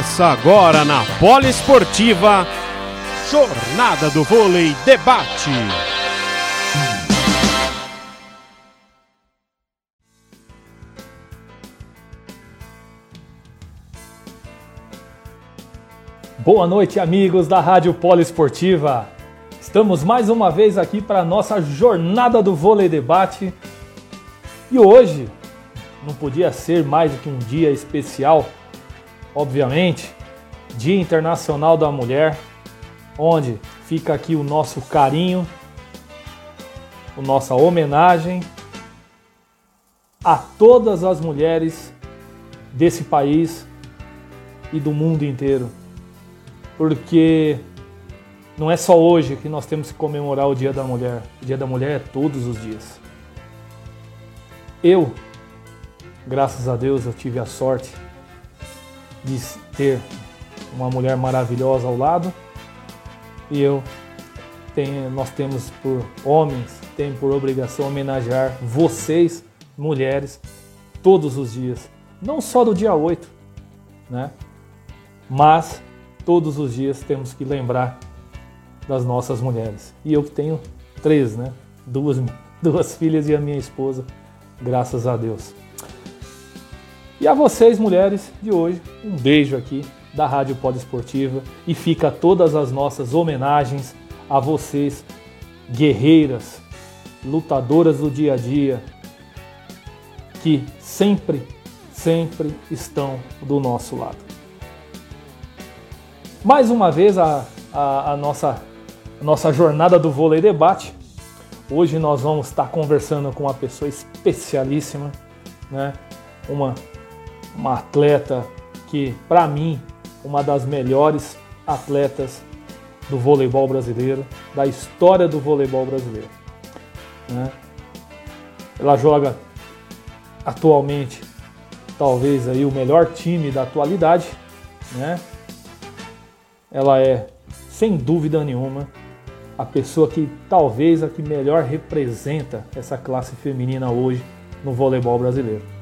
Começa agora na Poliesportiva Jornada do Vôlei Debate. Boa noite, amigos da Rádio Poliesportiva. Estamos mais uma vez aqui para a nossa Jornada do Vôlei Debate. E hoje não podia ser mais do que um dia especial obviamente, Dia Internacional da Mulher, onde fica aqui o nosso carinho, a nossa homenagem a todas as mulheres desse país e do mundo inteiro. Porque não é só hoje que nós temos que comemorar o Dia da Mulher. O Dia da Mulher é todos os dias. Eu, graças a Deus, eu tive a sorte de ter uma mulher maravilhosa ao lado e eu tenho, nós temos por homens, tem por obrigação homenagear vocês, mulheres, todos os dias. Não só do dia 8, né? Mas todos os dias temos que lembrar das nossas mulheres. E eu que tenho três, né? Duas, duas filhas e a minha esposa, graças a Deus. E a vocês, mulheres de hoje, um beijo aqui da Rádio Esportiva e fica todas as nossas homenagens a vocês, guerreiras, lutadoras do dia a dia, que sempre, sempre estão do nosso lado. Mais uma vez a, a, a nossa, a nossa jornada do vôlei debate. Hoje nós vamos estar conversando com uma pessoa especialíssima, né? uma uma atleta que, para mim, uma das melhores atletas do voleibol brasileiro, da história do voleibol brasileiro. Né? Ela joga atualmente, talvez aí o melhor time da atualidade, né? Ela é, sem dúvida nenhuma, a pessoa que talvez a que melhor representa essa classe feminina hoje no voleibol brasileiro.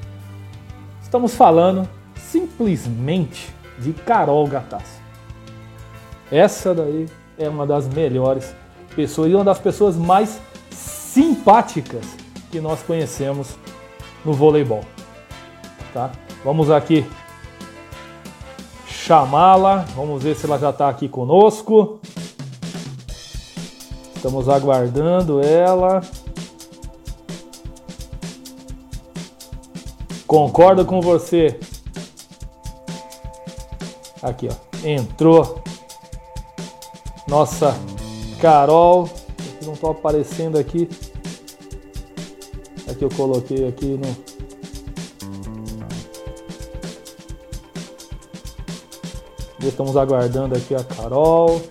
Estamos falando simplesmente de Carol Gattas. Essa daí é uma das melhores pessoas e uma das pessoas mais simpáticas que nós conhecemos no voleibol. Tá? Vamos aqui chamá-la, vamos ver se ela já está aqui conosco. Estamos aguardando ela. Concordo com você. Aqui, ó. Entrou. Nossa Carol. Não tô aparecendo aqui. Aqui eu coloquei aqui no. Estamos aguardando aqui a Carol.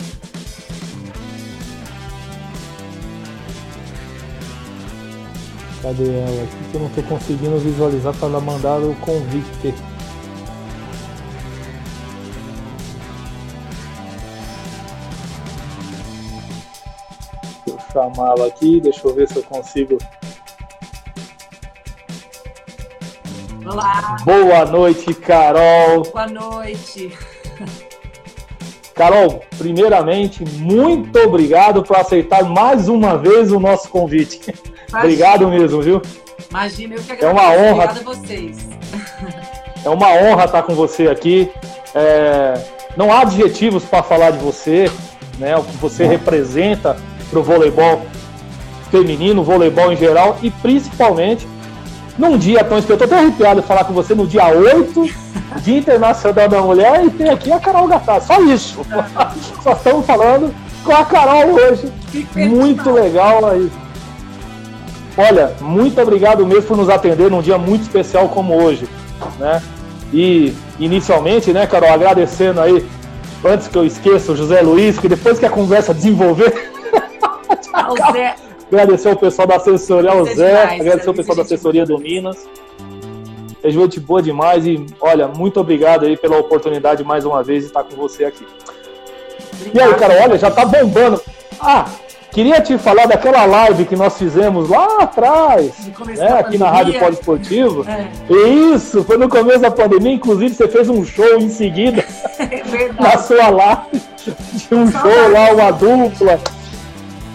Cadê ela aqui que eu não estou conseguindo visualizar para ela mandar o convite? Deixa eu chamá-la aqui, deixa eu ver se eu consigo. Olá. Boa noite, Carol. Boa noite. Carol, primeiramente, muito obrigado por aceitar mais uma vez o nosso convite. Obrigado mesmo, viu? Imagina, eu que agradeço. É uma honra. Obrigada a vocês. É uma honra estar com você aqui. É... Não há adjetivos para falar de você, né? O que você representa para o voleibol feminino, voleibol em geral e principalmente num dia tão especial. Estou até arrepiado de falar com você no dia 8, Dia Internacional da Mulher, e tem aqui a Carol Gattar. Só isso. Só estamos falando com a Carol hoje. Muito legal aí. Olha, muito obrigado mesmo por nos atender num dia muito especial como hoje, né? E inicialmente, né, Carol, agradecendo aí, antes que eu esqueça, o José Luiz, que depois que a conversa desenvolver. o Zé. Agradecer ao pessoal da assessoria, ao Zé, demais, agradecer ao pessoal da assessoria do Minas. É gente boa demais e, olha, muito obrigado aí pela oportunidade mais uma vez de estar com você aqui. Obrigado. E aí, Carol, olha, já tá bombando. Ah, queria te falar daquela live que nós fizemos lá atrás, né, aqui na Rádio Poliesportivo. É. Isso, foi no começo da pandemia, inclusive você fez um show em seguida é na sua live. Tinha um show lá, uma dupla.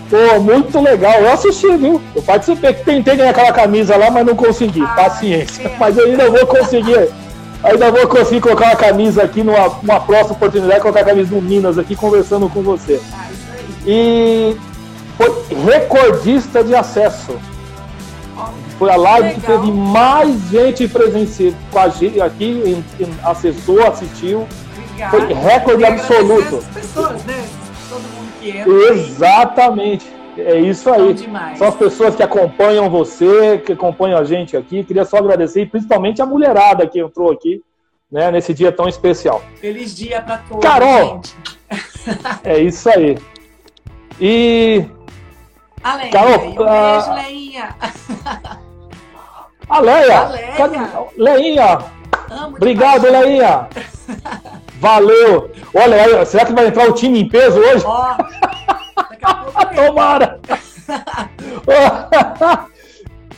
Pô, muito legal. Eu assisti, viu? Eu participei, tentei ganhar aquela camisa lá, mas não consegui. Ah, Paciência. Mas eu ainda vou conseguir. Ainda vou conseguir colocar uma camisa aqui numa, próxima oportunidade, colocar a camisa do Minas aqui conversando com você. Ah, e foi recordista de acesso. Foi a live que teve mais gente presencial com a gente aqui, acessou, assistiu. Obrigada. Foi recorde absoluto. Pessoas, né? Todo mundo que entra. Exatamente. É isso aí. São as pessoas que acompanham você, que acompanham a gente aqui. Queria só agradecer, principalmente a mulherada que entrou aqui, né, nesse dia tão especial. Feliz dia para todos. Carol! Gente. é isso aí. E. A Leia. Carol, um beijo, a... Leinha. A Leia. A Leia. Leinha. Amo Obrigado, Leinha. Valeu. Olha, será que vai entrar o time em peso hoje? Ó, daqui a pouco Tomara.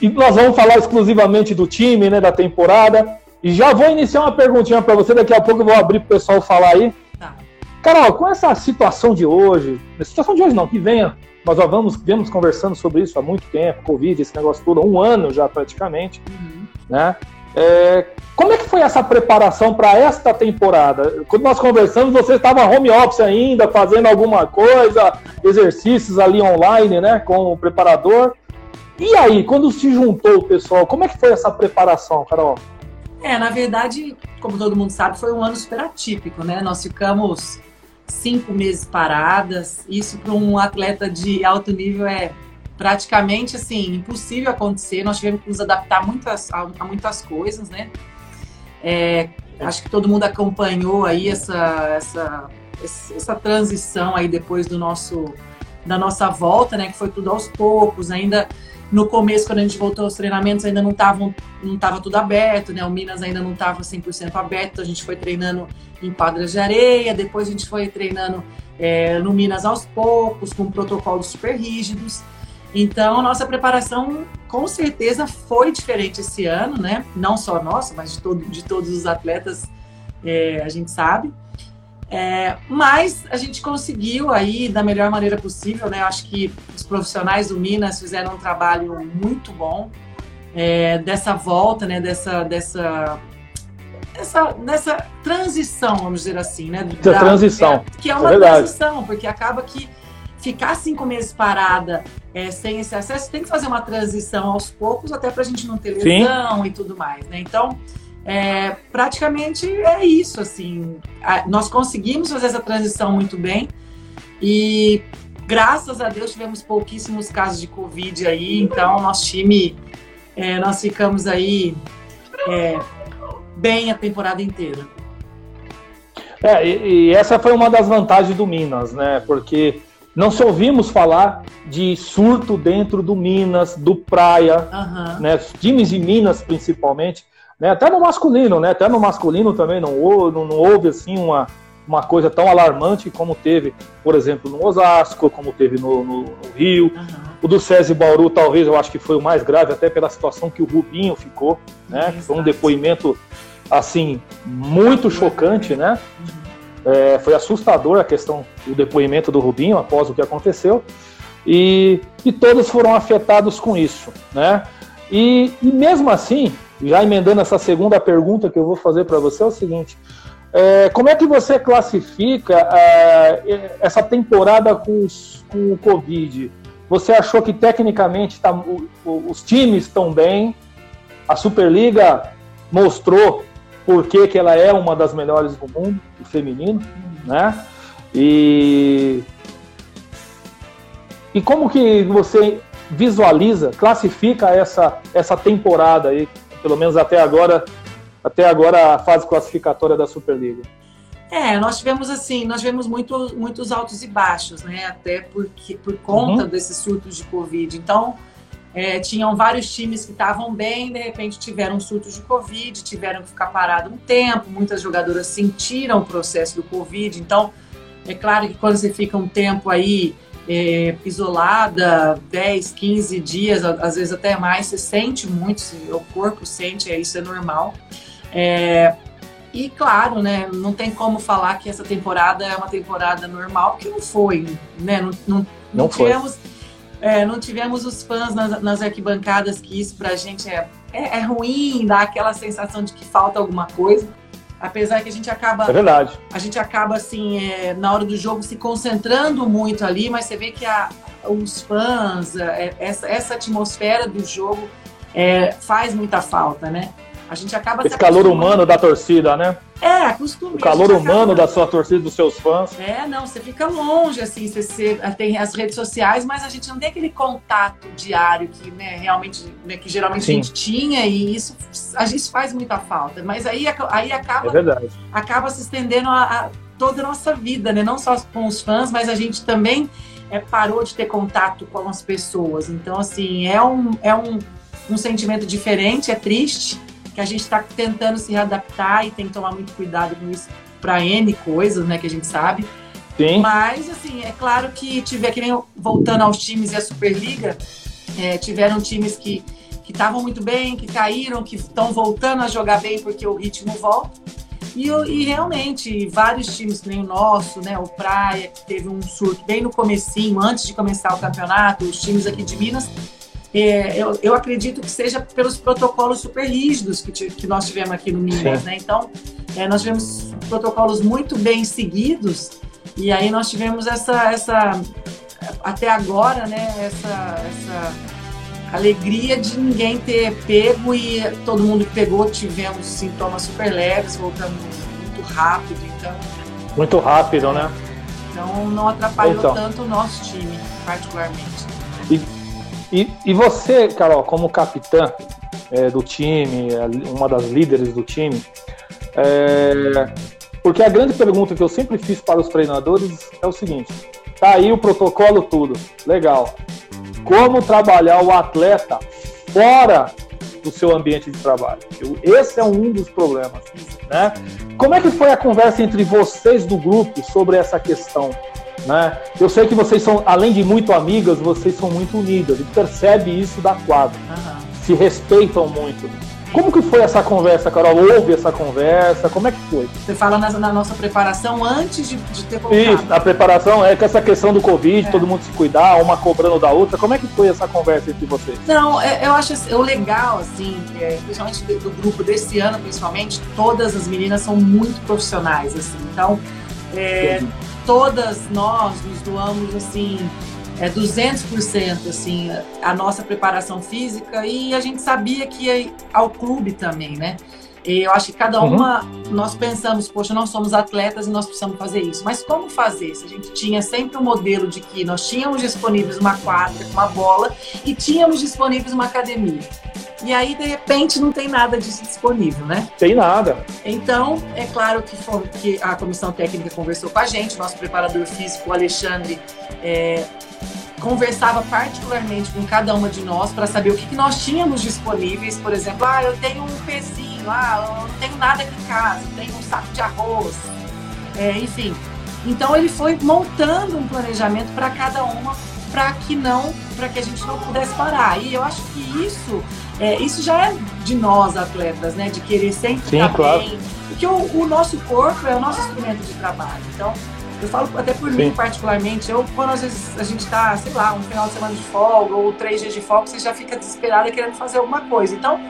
e nós vamos falar exclusivamente do time, né, da temporada. E já vou iniciar uma perguntinha para você, daqui a pouco eu vou abrir para o pessoal falar aí. Carol, com essa situação de hoje, situação de hoje não, que venha, nós já vamos, vemos conversando sobre isso há muito tempo, Covid, esse negócio todo, um ano já praticamente, uhum. né? É, como é que foi essa preparação para esta temporada? Quando nós conversamos, você estava home office ainda, fazendo alguma coisa, exercícios ali online, né, com o preparador. E aí, quando se juntou o pessoal, como é que foi essa preparação, Carol? É, na verdade, como todo mundo sabe, foi um ano super atípico, né? Nós ficamos cinco meses paradas. Isso para um atleta de alto nível é praticamente assim impossível acontecer. Nós tivemos que nos adaptar muitas, a, a muitas coisas, né? É, acho que todo mundo acompanhou aí essa, essa, essa transição aí depois do nosso da nossa volta, né? Que foi tudo aos poucos, ainda no começo, quando a gente voltou aos treinamentos, ainda não estava não tava tudo aberto, né? O Minas ainda não estava 100% aberto, a gente foi treinando em quadras de areia, depois a gente foi treinando é, no Minas aos poucos, com protocolos super rígidos. Então, nossa preparação com certeza foi diferente esse ano, né? Não só nossa, mas de, todo, de todos os atletas, é, a gente sabe. É, mas a gente conseguiu aí da melhor maneira possível, né? Eu acho que os profissionais do Minas fizeram um trabalho muito bom é, dessa volta, né? Dessa, dessa, dessa, transição, vamos dizer assim, né? Da, transição. É, que é uma é transição, porque acaba que ficar cinco meses parada é, sem esse acesso, tem que fazer uma transição aos poucos, até para a gente não ter lesão Sim. e tudo mais, né? Então, é, praticamente é isso, assim. Nós conseguimos fazer essa transição muito bem e graças a Deus tivemos pouquíssimos casos de Covid aí, então nosso time, é, nós ficamos aí é, bem a temporada inteira. É, e, e, essa foi uma das vantagens do Minas, né? Porque não se ouvimos falar de surto dentro do Minas, do Praia, uhum. né? Times de Minas principalmente né? Até no masculino, né? Até no masculino também não houve, não, não houve assim uma, uma coisa tão alarmante como teve, por exemplo, no Osasco, como teve no, no, no Rio. Uhum. O do César Bauru, talvez, eu acho que foi o mais grave, até pela situação que o Rubinho ficou, né? Que foi um depoimento, assim, muito chocante, né? Uhum. É, foi assustador a questão do depoimento do Rubinho após o que aconteceu. E, e todos foram afetados com isso, né? E, e mesmo assim, já emendando essa segunda pergunta que eu vou fazer para você, é o seguinte: é, como é que você classifica é, essa temporada com, os, com, o Covid? Você achou que tecnicamente tá, os times estão bem? A Superliga mostrou por que, que ela é uma das melhores do mundo, o feminino, né? E, e como que você visualiza, classifica essa, essa temporada aí pelo menos até agora, até agora a fase classificatória da Superliga. É, nós tivemos assim, nós tivemos muito, muitos altos e baixos, né? Até porque, por conta uhum. desses surtos de Covid. Então, é, tinham vários times que estavam bem, de repente tiveram surtos de Covid, tiveram que ficar parado um tempo, muitas jogadoras sentiram o processo do Covid. Então, é claro que quando você fica um tempo aí é, isolada, 10, 15 dias, às vezes até mais, você sente muito, o corpo sente, é, isso é normal. É, e claro, né, não tem como falar que essa temporada é uma temporada normal, que não foi, né? Não, não, não, não tivemos, é, não tivemos os fãs nas, nas, arquibancadas, que isso pra gente é, é, é, ruim, dá aquela sensação de que falta alguma coisa. Apesar que a gente acaba. É verdade. A gente acaba, assim, é, na hora do jogo, se concentrando muito ali, mas você vê que a, os fãs, é, essa, essa atmosfera do jogo é, faz muita falta, né? A gente acaba. Esse calor humano da torcida, né? É, acostuma. O calor humano acaba... da sua torcida, dos seus fãs. É, não, você fica longe, assim, você, você, tem as redes sociais, mas a gente não tem aquele contato diário que, né, realmente, né, que geralmente Sim. a gente tinha, e isso, a gente faz muita falta. Mas aí, aí acaba, é acaba se estendendo a, a toda a nossa vida, né? Não só com os fãs, mas a gente também é, parou de ter contato com as pessoas. Então, assim, é um, é um, um sentimento diferente, é triste, que a gente está tentando se readaptar e tem que tomar muito cuidado com isso para N coisas, né, que a gente sabe. Sim. Mas, assim, é claro que tiver, que nem voltando aos times e a Superliga, é, tiveram times que que estavam muito bem, que caíram, que estão voltando a jogar bem porque o ritmo volta. E, e, realmente, vários times, nem o nosso, né, o Praia, que teve um surto bem no comecinho, antes de começar o campeonato, os times aqui de Minas, é, eu, eu, acredito que seja pelos protocolos super rígidos que, que nós tivemos aqui no Minas, né? Então, é, nós tivemos protocolos muito bem seguidos e aí nós tivemos essa, essa até agora, né? Essa, essa alegria de ninguém ter pego e todo mundo que pegou tivemos sintomas super leves, voltando muito rápido, então. Muito rápido, né? Então não atrapalhou então. tanto o nosso time, particularmente. E e, e você, Carol, como capitã é, do time, é, uma das líderes do time, é, porque a grande pergunta que eu sempre fiz para os treinadores é o seguinte: tá aí o protocolo tudo, legal. Como trabalhar o atleta fora do seu ambiente de trabalho? Esse é um dos problemas, né? Como é que foi a conversa entre vocês do grupo sobre essa questão? Né? Eu sei que vocês são, além de muito amigas, vocês são muito unidas. E percebe isso da quadra. Uhum. Se respeitam muito. Como que foi essa conversa, Carol? Houve essa conversa? Como é que foi? Você fala na, na nossa preparação antes de, de ter voltado. Isso, a preparação é com essa questão do Covid, é. todo mundo se cuidar, uma cobrando da outra. Como é que foi essa conversa entre vocês? Não, é, eu acho o legal, assim, é, principalmente do, do grupo desse ano, principalmente, todas as meninas são muito profissionais, assim. Então, é, todas nós nos doamos assim é 200% assim a nossa preparação física e a gente sabia que ia ao clube também, né? E eu acho que cada uhum. uma uhum. nós pensamos, poxa, nós somos atletas e nós precisamos fazer isso. Mas como fazer? Se a gente tinha sempre o um modelo de que nós tínhamos disponíveis uma quadra, uma bola e tínhamos disponíveis uma academia. E aí, de repente, não tem nada disso disponível, né? Tem nada. Então, é claro que, que a comissão técnica conversou com a gente, nosso preparador físico, o Alexandre, é, conversava particularmente com cada uma de nós para saber o que, que, nós tínhamos disponíveis. Por exemplo, ah, eu tenho um pezinho, ah, eu não tenho nada aqui em casa, tenho um saco de arroz, é, enfim. Então ele foi montando um planejamento para cada uma para que não, para que a gente não pudesse parar. E eu acho que isso é, isso já é de nós, atletas, né? De querer sempre Sim, estar claro. bem. Porque o, o, nosso corpo é o nosso instrumento de trabalho. Então, eu falo até por Sim. mim, particularmente, eu, quando às vezes a gente está, sei lá, um final de semana de folga ou três dias de folga, você já fica desesperada querendo fazer alguma coisa. Então,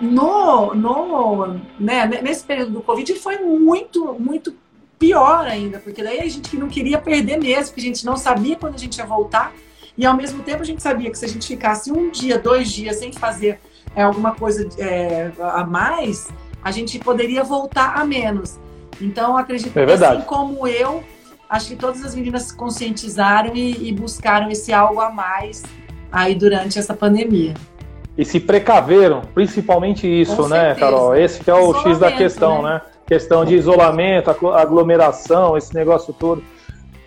no, no, né, nesse período do Covid foi muito, muito pior ainda, porque daí a gente não queria perder mesmo, porque a gente não sabia quando a gente ia voltar. E ao mesmo tempo a gente sabia que se a gente ficasse um dia, dois dias sem fazer é, alguma coisa é, a mais, a gente poderia voltar a menos. Então acredito é que assim como eu, acho que todas as meninas se conscientizaram e, e buscaram esse algo a mais aí durante essa pandemia. E se precaveram, principalmente isso, Com né, certeza. Carol? Esse que é o X da questão, né? né? Questão de isolamento, aglomeração, esse negócio todo.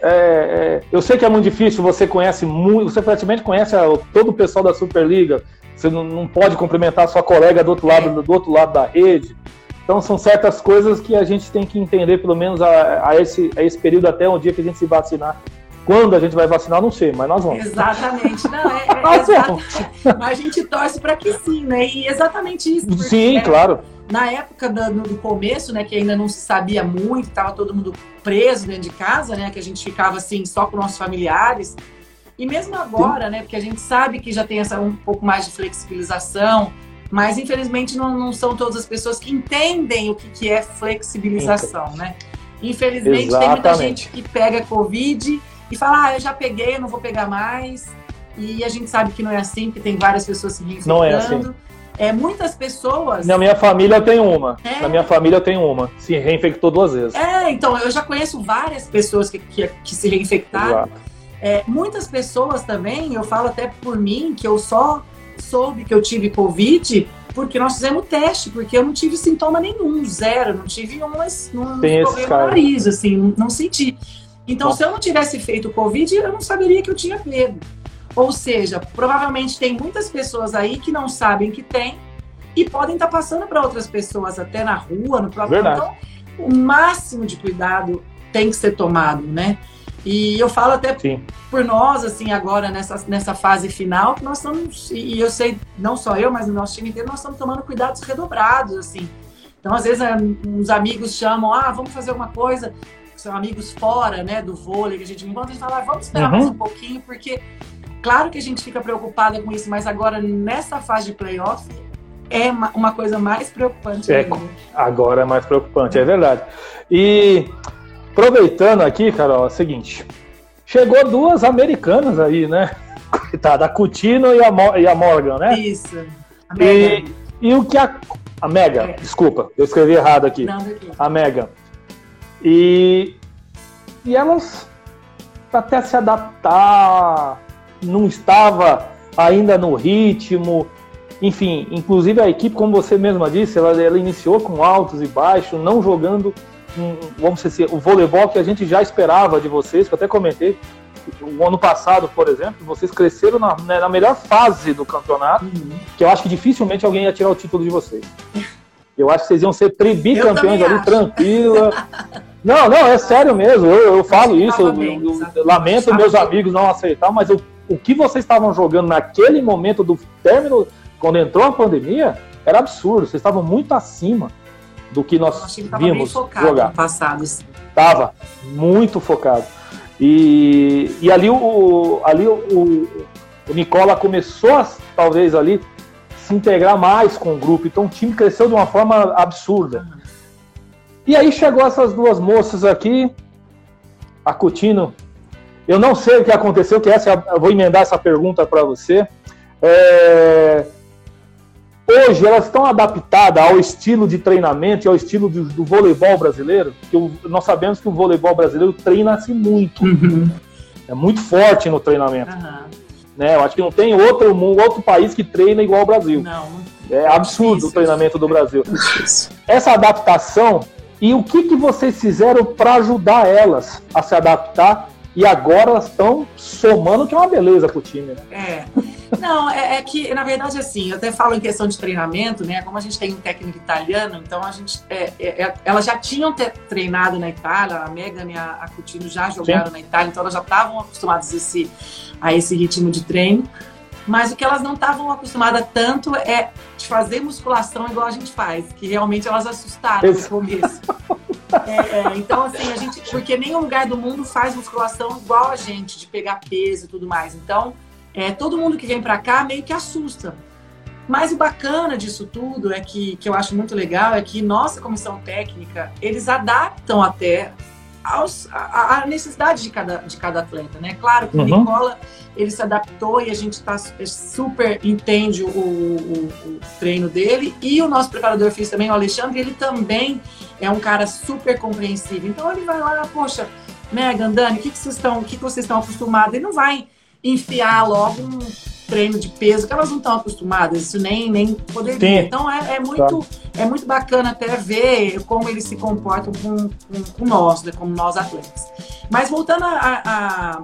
É, é, eu sei que é muito difícil, você conhece muito, você praticamente conhece a, todo o pessoal da Superliga, você não, não pode cumprimentar sua colega do outro lado, do outro lado da rede. Então são certas coisas que a gente tem que entender, pelo menos a, a, esse, a esse período até o dia que a gente se vacinar, Quando a gente vai vacinar, não sei, mas nós vamos. Exatamente. Não, é, é exatamente. Mas a gente torce para que sim, né? E exatamente isso. Sim, é, claro. Na época do, do, começo, né, que ainda não se sabia muito, estava todo mundo preso dentro de casa, né, que a gente ficava assim só com nossos familiares. E mesmo agora, sim. né, porque a gente sabe que já tem essa um pouco mais de flexibilização, mas infelizmente não, não são todas as pessoas que entendem o que, que é flexibilização, né? Infelizmente Exatamente. tem muita gente que pega Covid e fala, ah, eu já peguei, eu não vou pegar mais. E a gente sabe que não é assim, que tem várias pessoas se reinfectando. Não é assim. É, muitas pessoas. Na minha família eu tenho uma. É. Na minha família eu tenho uma. Se reinfectou duas vezes. É, então, eu já conheço várias pessoas que, que, que se reinfectaram. É, muitas pessoas também, eu falo até por mim, que eu só soube que eu tive Covid porque nós fizemos teste, porque eu não tive sintoma nenhum, zero, não tive um, um problema no nariz, assim, não, não senti. Então, Bom. se eu não tivesse feito Covid, eu não saberia que eu tinha pego. Ou seja, provavelmente tem muitas pessoas aí que não sabem que tem e podem estar passando para outras pessoas, até na rua, no próprio. Verdade. Então, o máximo de cuidado tem que ser tomado, né? E eu falo até Sim. por nós, assim, agora nessa, nessa fase final, que nós estamos, e eu sei, não só eu, mas o nosso time inteiro, nós estamos tomando cuidados redobrados, assim. Então, às vezes, uns amigos chamam, ah, vamos fazer alguma coisa são amigos fora, né, do vôlei, que a gente encontra, a gente fala, ah, vamos esperar uhum. mais um pouquinho, porque claro que a gente fica preocupada com isso, mas agora nessa fase de playoff é uma coisa mais preocupante. É, agora é mais preocupante, é verdade. E aproveitando aqui, Carol, é o seguinte, chegou duas americanas aí, né? Coitada, a Coutinho e a, e a Morgan, né? Isso. E, e o que a, a Mega, é. desculpa, eu escrevi errado aqui. Não, a Mega. E, e elas, até se adaptar, não estava ainda no ritmo. Enfim, inclusive a equipe, como você mesma disse, ela, ela iniciou com altos e baixos, não jogando, um, vamos dizer assim, o voleibol que a gente já esperava de vocês, que eu até comentei. O ano passado, por exemplo, vocês cresceram na, né, na melhor fase do campeonato, uhum. que eu acho que dificilmente alguém ia tirar o título de vocês. Eu acho que vocês iam ser bicampeões ali, tranquila. Não, não, é sério mesmo. Eu, eu falo isso. Eu, eu, eu lamento meus amigos não aceitar, mas eu, o que vocês estavam jogando naquele momento do término, quando entrou a pandemia, era absurdo. Vocês estavam muito acima do que nós que vimos jogar. Passado, Tava muito focado. E, e ali, o, ali o, o Nicola começou, a, talvez ali, se integrar mais com o grupo. Então o time cresceu de uma forma absurda. E aí chegou essas duas moças aqui, a Coutinho. Eu não sei o que aconteceu, que essa eu vou emendar essa pergunta para você. É... Hoje elas estão adaptadas ao estilo de treinamento e ao estilo do, do voleibol brasileiro, que o, nós sabemos que o voleibol brasileiro treina-se muito. Uhum. É muito forte no treinamento. Uhum. Né? Eu acho que não tem outro, outro país que treina igual o Brasil. Não. É absurdo o treinamento do Brasil. Essa adaptação e o que, que vocês fizeram para ajudar elas a se adaptar? E agora elas estão somando, que é uma beleza pro time, né? É. Não, é, é, que, na verdade, assim, eu até falo em questão de treinamento, né? Como a gente tem um técnico italiano, então a gente. É, é, é elas já tinham treinado na Itália, a Megan e a, a Coutinho já jogaram Sim. na Itália, então elas já estavam acostumadas a esse, a esse ritmo de treino. Mas o que elas não estavam acostumadas tanto é de fazer musculação igual a gente faz, que realmente elas assustaram no começo. É, é, então, assim, a gente. Porque nenhum lugar do mundo faz musculação igual a gente, de pegar peso e tudo mais. Então, é, todo mundo que vem para cá meio que assusta. Mas o bacana disso tudo é que, que eu acho muito legal é que nossa comissão técnica, eles adaptam até aos, a, a, necessidade de cada, de cada atleta, né? Claro que uhum. o Nicola, ele se adaptou e a gente tá super entende o, o, o, treino dele. E o nosso preparador físico também, o Alexandre, ele também é um cara super compreensivo. Então ele vai lá, poxa, Megan, Dani, o que, que vocês estão, o que, que vocês estão acostumados? Ele não vai enfiar logo um treino de peso que elas não estão acostumadas, isso nem, nem poderia. Sim. Então é, é muito, é muito bacana até ver como eles se comportam com, com, com nós, né, como nós atletas. Mas voltando a, a,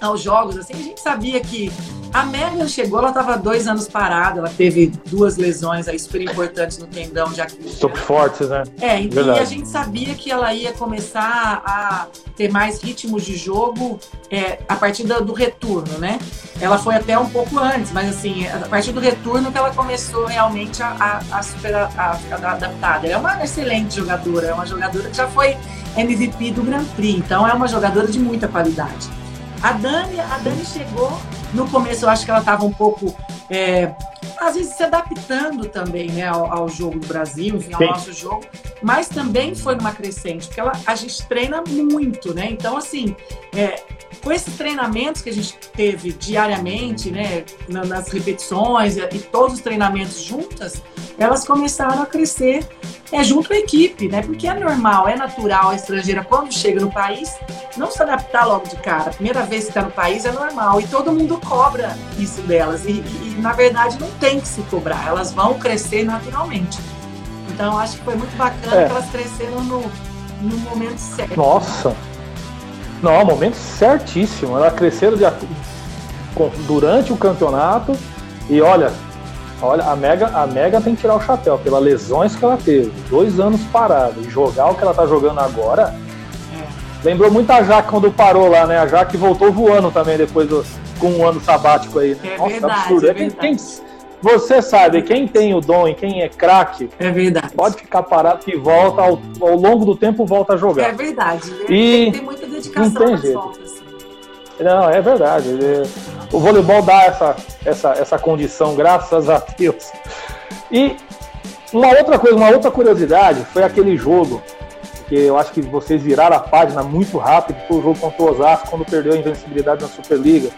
aos jogos, assim, a gente sabia que a Megan chegou, ela estava dois anos parada, ela teve duas lesões aí super importantes no tendão de Aquiles. Super fortes, né? É, e a gente sabia que ela ia começar a ter mais ritmos de jogo é, a partir do, do, retorno, né? Ela foi até um pouco antes, mas assim, a partir do retorno que ela começou realmente a, a, a super a, a, adaptada. Ela é uma excelente jogadora, é uma jogadora que já foi MVP do Grand Prix, então é uma jogadora de muita qualidade. A Dani, a Dani chegou no começo, eu acho que ela estava um pouco, é, às vezes, se adaptando também né, ao, ao jogo do Brasil, enfim, ao Sim. nosso jogo, mas também foi numa crescente, porque ela, a gente treina muito, né? Então, assim, é, com esses treinamentos que a gente teve diariamente, né, nas repetições e todos os treinamentos juntas, elas começaram a crescer é, junto com a equipe, né? Porque é normal, é natural a estrangeira, quando chega no país, não se adaptar logo de cara. A primeira vez que está no país é normal e todo mundo cobra isso delas. E, e, na verdade, não tem que se cobrar, elas vão crescer naturalmente. Então, acho que foi muito bacana é. que elas cresceram no, no momento certo. Nossa! Não, momento certíssimo. Elas cresceram de, durante o campeonato e olha, olha, a Mega, a Mega tem que tirar o chapéu pelas lesões que ela teve. Dois anos parado. E jogar o que ela tá jogando agora. É. Lembrou muito a Jaque quando parou lá, né? A Jaque voltou voando também depois do, com um ano sabático aí. Né? É Nossa, verdade, absurdo. É verdade. Quem, você sabe, quem tem o dom e quem é craque, é verdade. pode ficar parado que volta, ao, ao, longo do tempo volta a jogar. É verdade. E tem muita dedicação não tem jeito. Voltas. Não, é verdade. O voleibol dá essa, essa, essa condição, graças a Deus. E uma outra coisa, uma outra curiosidade foi aquele jogo que eu acho que vocês viraram a página muito rápido, foi o jogo contra o Osasco quando perdeu a invencibilidade na Superliga.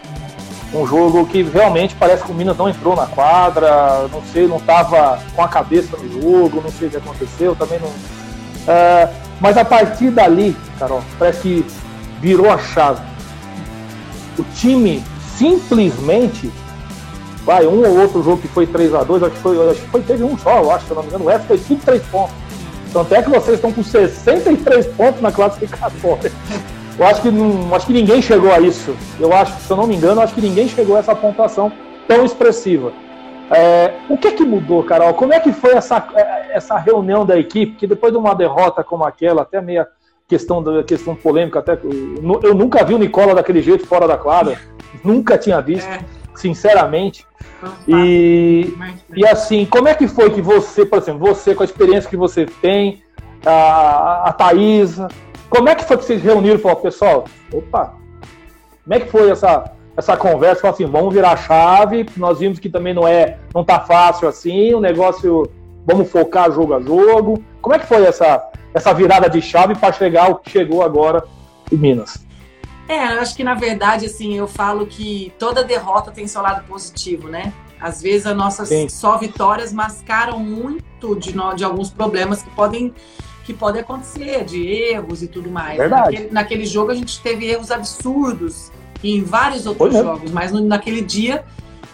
Um jogo que realmente parece que o Minas não entrou na quadra, não sei, não estava com a cabeça no jogo, não sei o que aconteceu, também não. É, mas a partir dali, Carol, parece que virou a chave. O time simplesmente vai um ou outro jogo que foi 3 a 2 acho que foi, acho que foi teve um só, eu acho, se eu não me engano, o resto foi 5 3 pontos. Tanto é que vocês estão com 63 pontos na classificatória. Eu acho que, não, acho que ninguém chegou a isso. Eu acho, se eu não me engano, acho que ninguém chegou a essa pontuação tão expressiva. É, o que que mudou, Carol? Como é que foi essa, é, essa reunião da equipe? Que depois de uma derrota como aquela, até meia questão da questão polêmica, até eu nunca vi o Nicola daquele jeito fora da quadra, nunca tinha visto, é. sinceramente. E, e assim, como é que foi que você, por exemplo, você com a experiência que você tem, a, a Thaisa, como é que foi que vocês reuniram e falaram, pessoal, opa, como é que foi essa, essa conversa? Falaram assim, vamos virar a chave, nós vimos que também não é, não tá fácil assim, o negócio, vamos focar jogo a jogo. Como é que foi essa, essa virada de chave para chegar ao que chegou agora em Minas? É, eu acho que na verdade, assim, eu falo que toda derrota tem seu lado positivo, né? Às vezes as nossas Sim. só vitórias mascaram muito de, de alguns problemas que podem que pode acontecer, de erros e tudo mais. Verdade. Naquele, naquele jogo a gente teve erros absurdos em vários outros jogos, mas no, naquele dia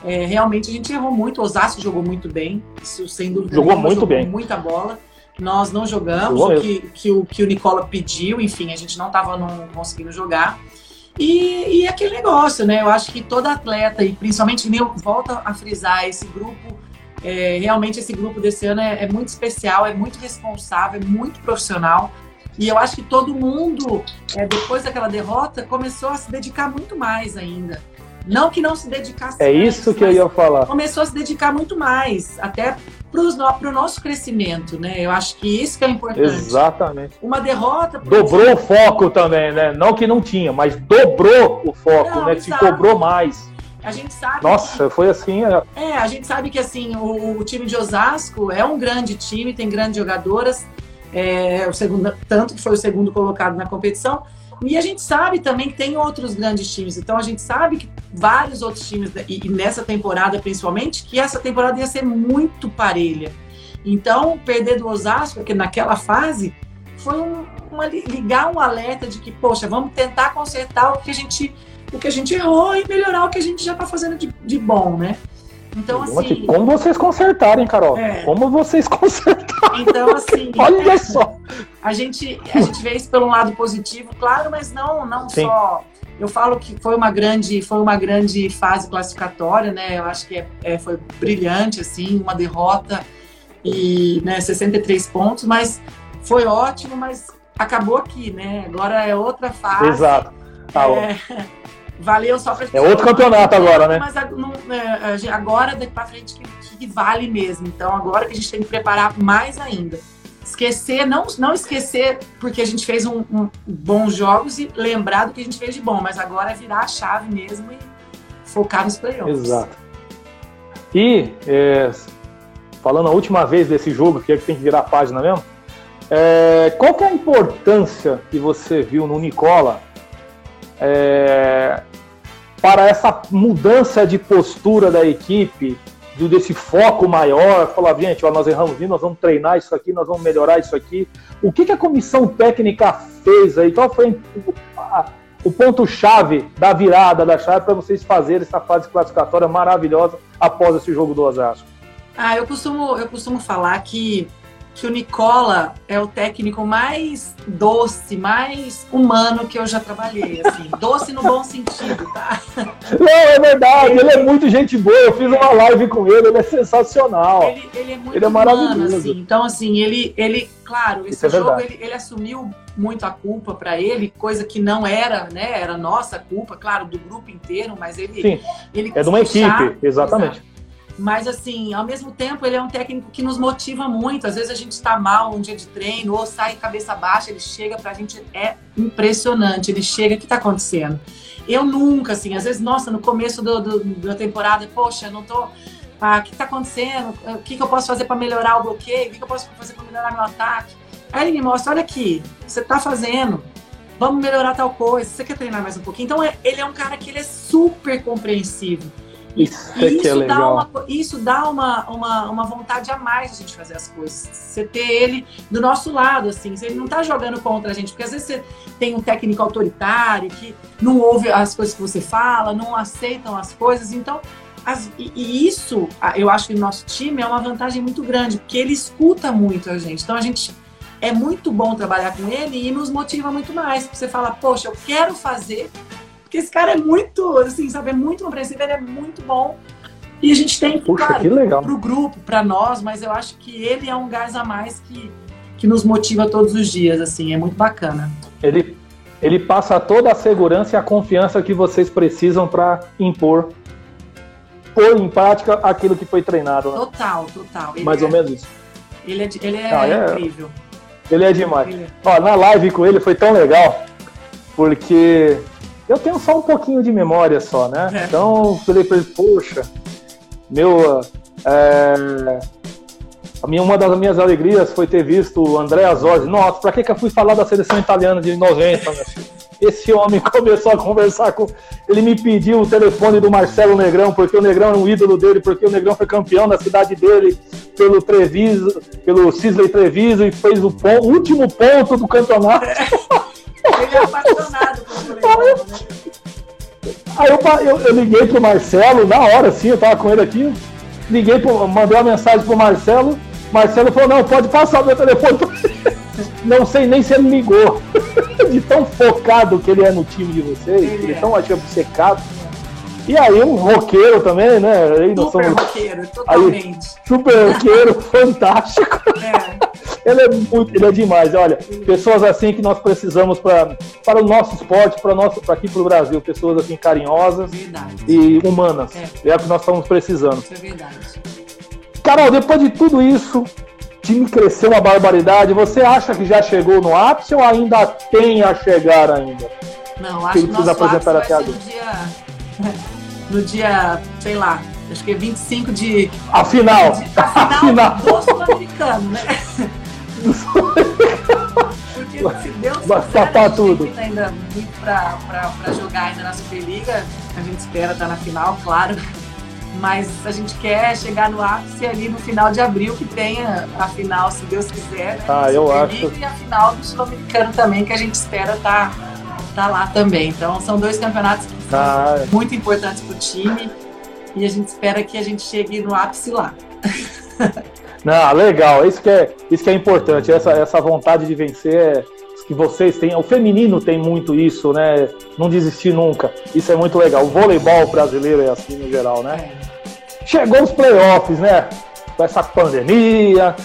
é, realmente a gente errou muito. O Osasco jogou muito bem, isso sem dúvida. Jogou nenhuma, muito jogou bem. Muita bola. Nós não jogamos o que, que, o que o Nicola pediu, enfim, a gente não estava conseguindo jogar. E, e aquele negócio, né? Eu acho que toda atleta, e principalmente eu volta a frisar esse grupo é, realmente esse grupo desse ano é, é, muito especial, é muito responsável, é muito profissional. E eu acho que todo mundo, é, depois daquela derrota, começou a se dedicar muito mais ainda. Não que não se dedicasse. É mais, isso que eu ia falar. Começou a se dedicar muito mais, até para o nosso crescimento, né? Eu acho que isso que é importante. Exatamente. Uma derrota. Dobrou o foco também, né? Não que não tinha, mas dobrou o foco, não, né? Se cobrou mais. A gente sabe. Nossa, que, foi assim. É... é, a gente sabe que assim o, o, time de Osasco é um grande time, tem grandes jogadoras. É, o segundo, tanto que foi o segundo colocado na competição. E a gente sabe também que tem outros grandes times. Então a gente sabe que vários outros times, e, e nessa temporada principalmente, que essa temporada ia ser muito parelha. Então, perder do Osasco, porque naquela fase, foi um, uma, ligar um alerta de que, poxa, vamos tentar consertar o que a gente o que a gente errou e melhorar o que a gente já está fazendo de, de bom, né? Então, assim. Como vocês consertarem, Carol? É. Como vocês consertarem? Então, assim. Olha só. A gente, a gente vê isso pelo lado positivo, claro, mas não, não só eu falo que foi uma grande, foi uma grande fase classificatória, né? Eu acho que é, é, foi brilhante, assim, uma derrota e né, 63 pontos, mas foi ótimo, mas acabou aqui, né? Agora é outra fase. Exato. Tá é, valeu só para É outro campeonato agora, né? Mas é, agora daqui para frente que, que vale mesmo. Então agora que a gente tem que preparar mais ainda esquecer, não, não esquecer porque a gente fez um, um, bons jogos e lembrar do que a gente fez de bom, mas agora é virar a chave mesmo e focar nos playoffs. Exato. E é, falando a última vez desse jogo, que é que tem que virar a página mesmo, é, qual que é a importância que você viu no Nicola é, para essa mudança de postura da equipe desse foco maior, falar, gente, ó, nós erramos nisso, nós vamos treinar isso aqui, nós vamos melhorar isso aqui. O que, que a comissão técnica fez aí? Qual foi o ponto-chave da virada da chave para vocês fazerem essa fase classificatória maravilhosa após esse jogo do Osasco? Ah, eu costumo, eu costumo falar que que o Nicola é o técnico mais doce, mais humano que eu já trabalhei, assim. doce no bom sentido, tá? Não, é verdade, ele é muito gente boa, eu fiz uma live com ele, ele é sensacional. Ele, ele é muito ele é maravilhoso. assim. Então, assim, ele, ele claro, esse é jogo, ele, ele assumiu muito a culpa para ele, coisa que não era, né? Era nossa culpa, claro, do grupo inteiro, mas ele. Sim, ele é de uma equipe, exatamente. Exato. Mas, assim, ao mesmo tempo, ele é um técnico que nos motiva muito. Às vezes a gente está mal um dia de treino ou sai cabeça baixa, ele chega para a gente, é impressionante. Ele chega, o que está acontecendo? Eu nunca, assim, às vezes, nossa, no começo do, do da temporada, poxa, não tô. Ah, o que está acontecendo? O que, que eu posso fazer para melhorar o bloqueio? O que, que eu posso fazer para melhorar meu ataque? Aí ele me mostra: olha aqui, você está fazendo, vamos melhorar tal coisa, você quer treinar mais um pouquinho? Então, é, ele é um cara que ele é super compreensivo. Isso, é isso, é dá, uma, isso dá uma, uma, uma vontade a mais de a gente fazer as coisas. Você ter ele do nosso lado, assim, ele não tá jogando contra a gente, porque às vezes você tem um técnico autoritário que não ouve as coisas que você fala, não aceitam as coisas, então. As, e, e isso, eu acho que no nosso time é uma vantagem muito grande, porque ele escuta muito a gente. Então a gente é muito bom trabalhar com ele e nos motiva muito mais. Você fala, poxa, eu quero fazer porque esse cara é muito, assim, sabe, é muito compreensível, ele é muito bom. E a gente tem, Puxa, claro, que legal. pro grupo, para nós, mas eu acho que ele é um gás a mais que, que nos motiva todos os dias, assim, é muito bacana. Ele, ele passa toda a segurança e a confiança que vocês precisam para impor, pôr em prática aquilo que foi treinado. Né? Total, total. Ele Mais é, ou menos isso. Ele é, ele é, ah, é incrível. Ele é demais. Ele é. Ó, na live com ele foi tão legal, porque eu tenho só um pouquinho de memória só, né? É. Então, falei pra ele, poxa, meu. É, a minha, uma das minhas alegrias foi ter visto o André Azorzi. Nossa, pra que, que eu fui falar da seleção italiana de 90, meu filho? Esse homem começou a conversar com. Ele me pediu o telefone do Marcelo Negrão, porque o Negrão é um ídolo dele, porque o Negrão foi campeão na cidade dele pelo Treviso, pelo Cisley Treviso e fez o, ponto, o último ponto do campeonato. Ele é apaixonado por voleibol, né? Aí eu, eu, eu, liguei pro Marcelo, na hora sim, eu tava com ele aqui. Liguei, pro, mandei uma mensagem pro Marcelo. Marcelo falou: não, pode passar o meu telefone. Não sei nem se ele ligou. De tão focado que ele é no time de vocês, ele, ele é tão acho, obcecado. E aí um roqueiro também, né? Aí super somos... roqueiro, totalmente. Aí, super roqueiro, fantástico. É. Ele é muito, ele é demais. Olha, pessoas assim que nós precisamos pra, para o nosso esporte, para nosso, para aqui para o Brasil, pessoas assim carinhosas verdade. e humanas. É. é o que nós estamos precisando. Isso é verdade. Carol, depois de tudo isso, o time cresceu uma barbaridade. Você acha que já chegou no ápice ou ainda tem a chegar ainda? Não, acho que, que nosso apresentar até agora. Dia no dia, sei lá, acho que é 25 de. A final! De, a final, do Sul-Americano, né? Porque se Deus quiser, a gente tudo. tem ainda muito para jogar ainda na Superliga. A gente espera estar na final, claro. Mas a gente quer chegar no ápice ali no final de abril, que tenha a final, se Deus quiser. Né? Ah, eu acho. E a final do Sul-Americano também, que a gente espera estar tá tá lá também. Então são dois campeonatos que são ah, muito importantes para o time e a gente espera que a gente chegue no ápice lá. Não, legal, isso que é, isso que é importante, essa, essa vontade de vencer é que vocês têm, o feminino tem muito isso, né? Não desistir nunca. Isso é muito legal. O voleibol brasileiro é assim no geral, né? É. Chegou os playoffs, né? Com essa pandemia.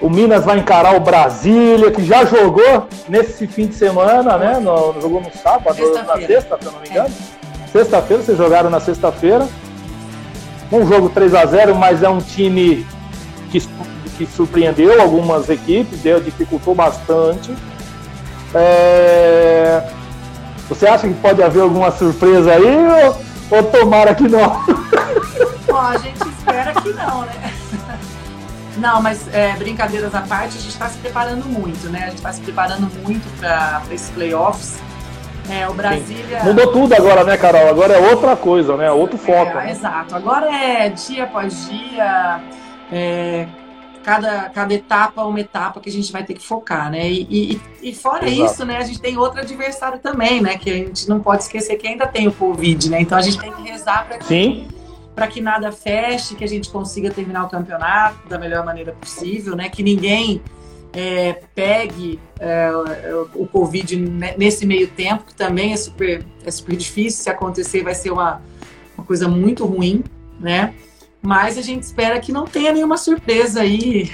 O Minas vai encarar o Brasília, que já jogou nesse fim de semana, né? No, jogou no sábado, na sexta, se eu não me engano. É. Sexta-feira, vocês jogaram na sexta-feira. Um jogo 3 a 0 mas é um time que, que surpreendeu algumas equipes, deu, dificultou bastante. É... Você acha que pode haver alguma surpresa aí ou, ou tomara que não? Bom, a gente espera que não, né? Não, mas é, brincadeiras à parte, a gente está se preparando muito, né? A gente está se preparando muito para esses playoffs. É, o Brasília. Sim. Mudou tudo agora, né, Carol? Agora é outra coisa, né? Outro foco. É, né? Exato. Agora é dia após dia. É, cada, cada etapa uma etapa que a gente vai ter que focar, né? E, e, e fora Exato. isso, né, a gente tem outro adversário também, né? Que a gente não pode esquecer que ainda tem o Covid, né? Então a gente tem que rezar para que, para que nada feche, que a gente consiga terminar o campeonato da melhor maneira possível, né? Que ninguém é, pegue é, o Covid nesse meio tempo, que também é super, é super difícil. Se acontecer, vai ser uma, uma coisa muito ruim, né? Mas a gente espera que não tenha nenhuma surpresa aí.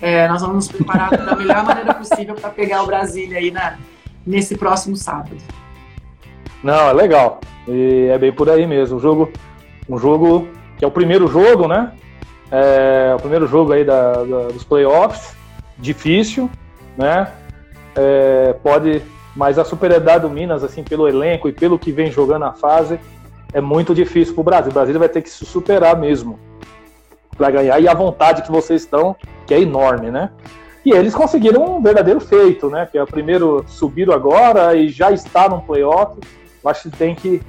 É, nós vamos nos preparar da melhor maneira possível para pegar o Brasília aí na, nesse próximo sábado. Não, é legal. E é bem por aí mesmo. Um jogo, um jogo que é o primeiro jogo, né? É o primeiro jogo aí da, da dos playoffs. Difícil, né? É, pode, mas a superioridade do Minas, assim, pelo elenco e pelo que vem jogando a fase, é muito difícil para o Brasil. O Brasil vai ter que se superar mesmo para ganhar e a vontade que vocês estão, que é enorme, né? E eles conseguiram um verdadeiro feito, né? Que é o primeiro subiram agora e já está no playoff. Acho que tem que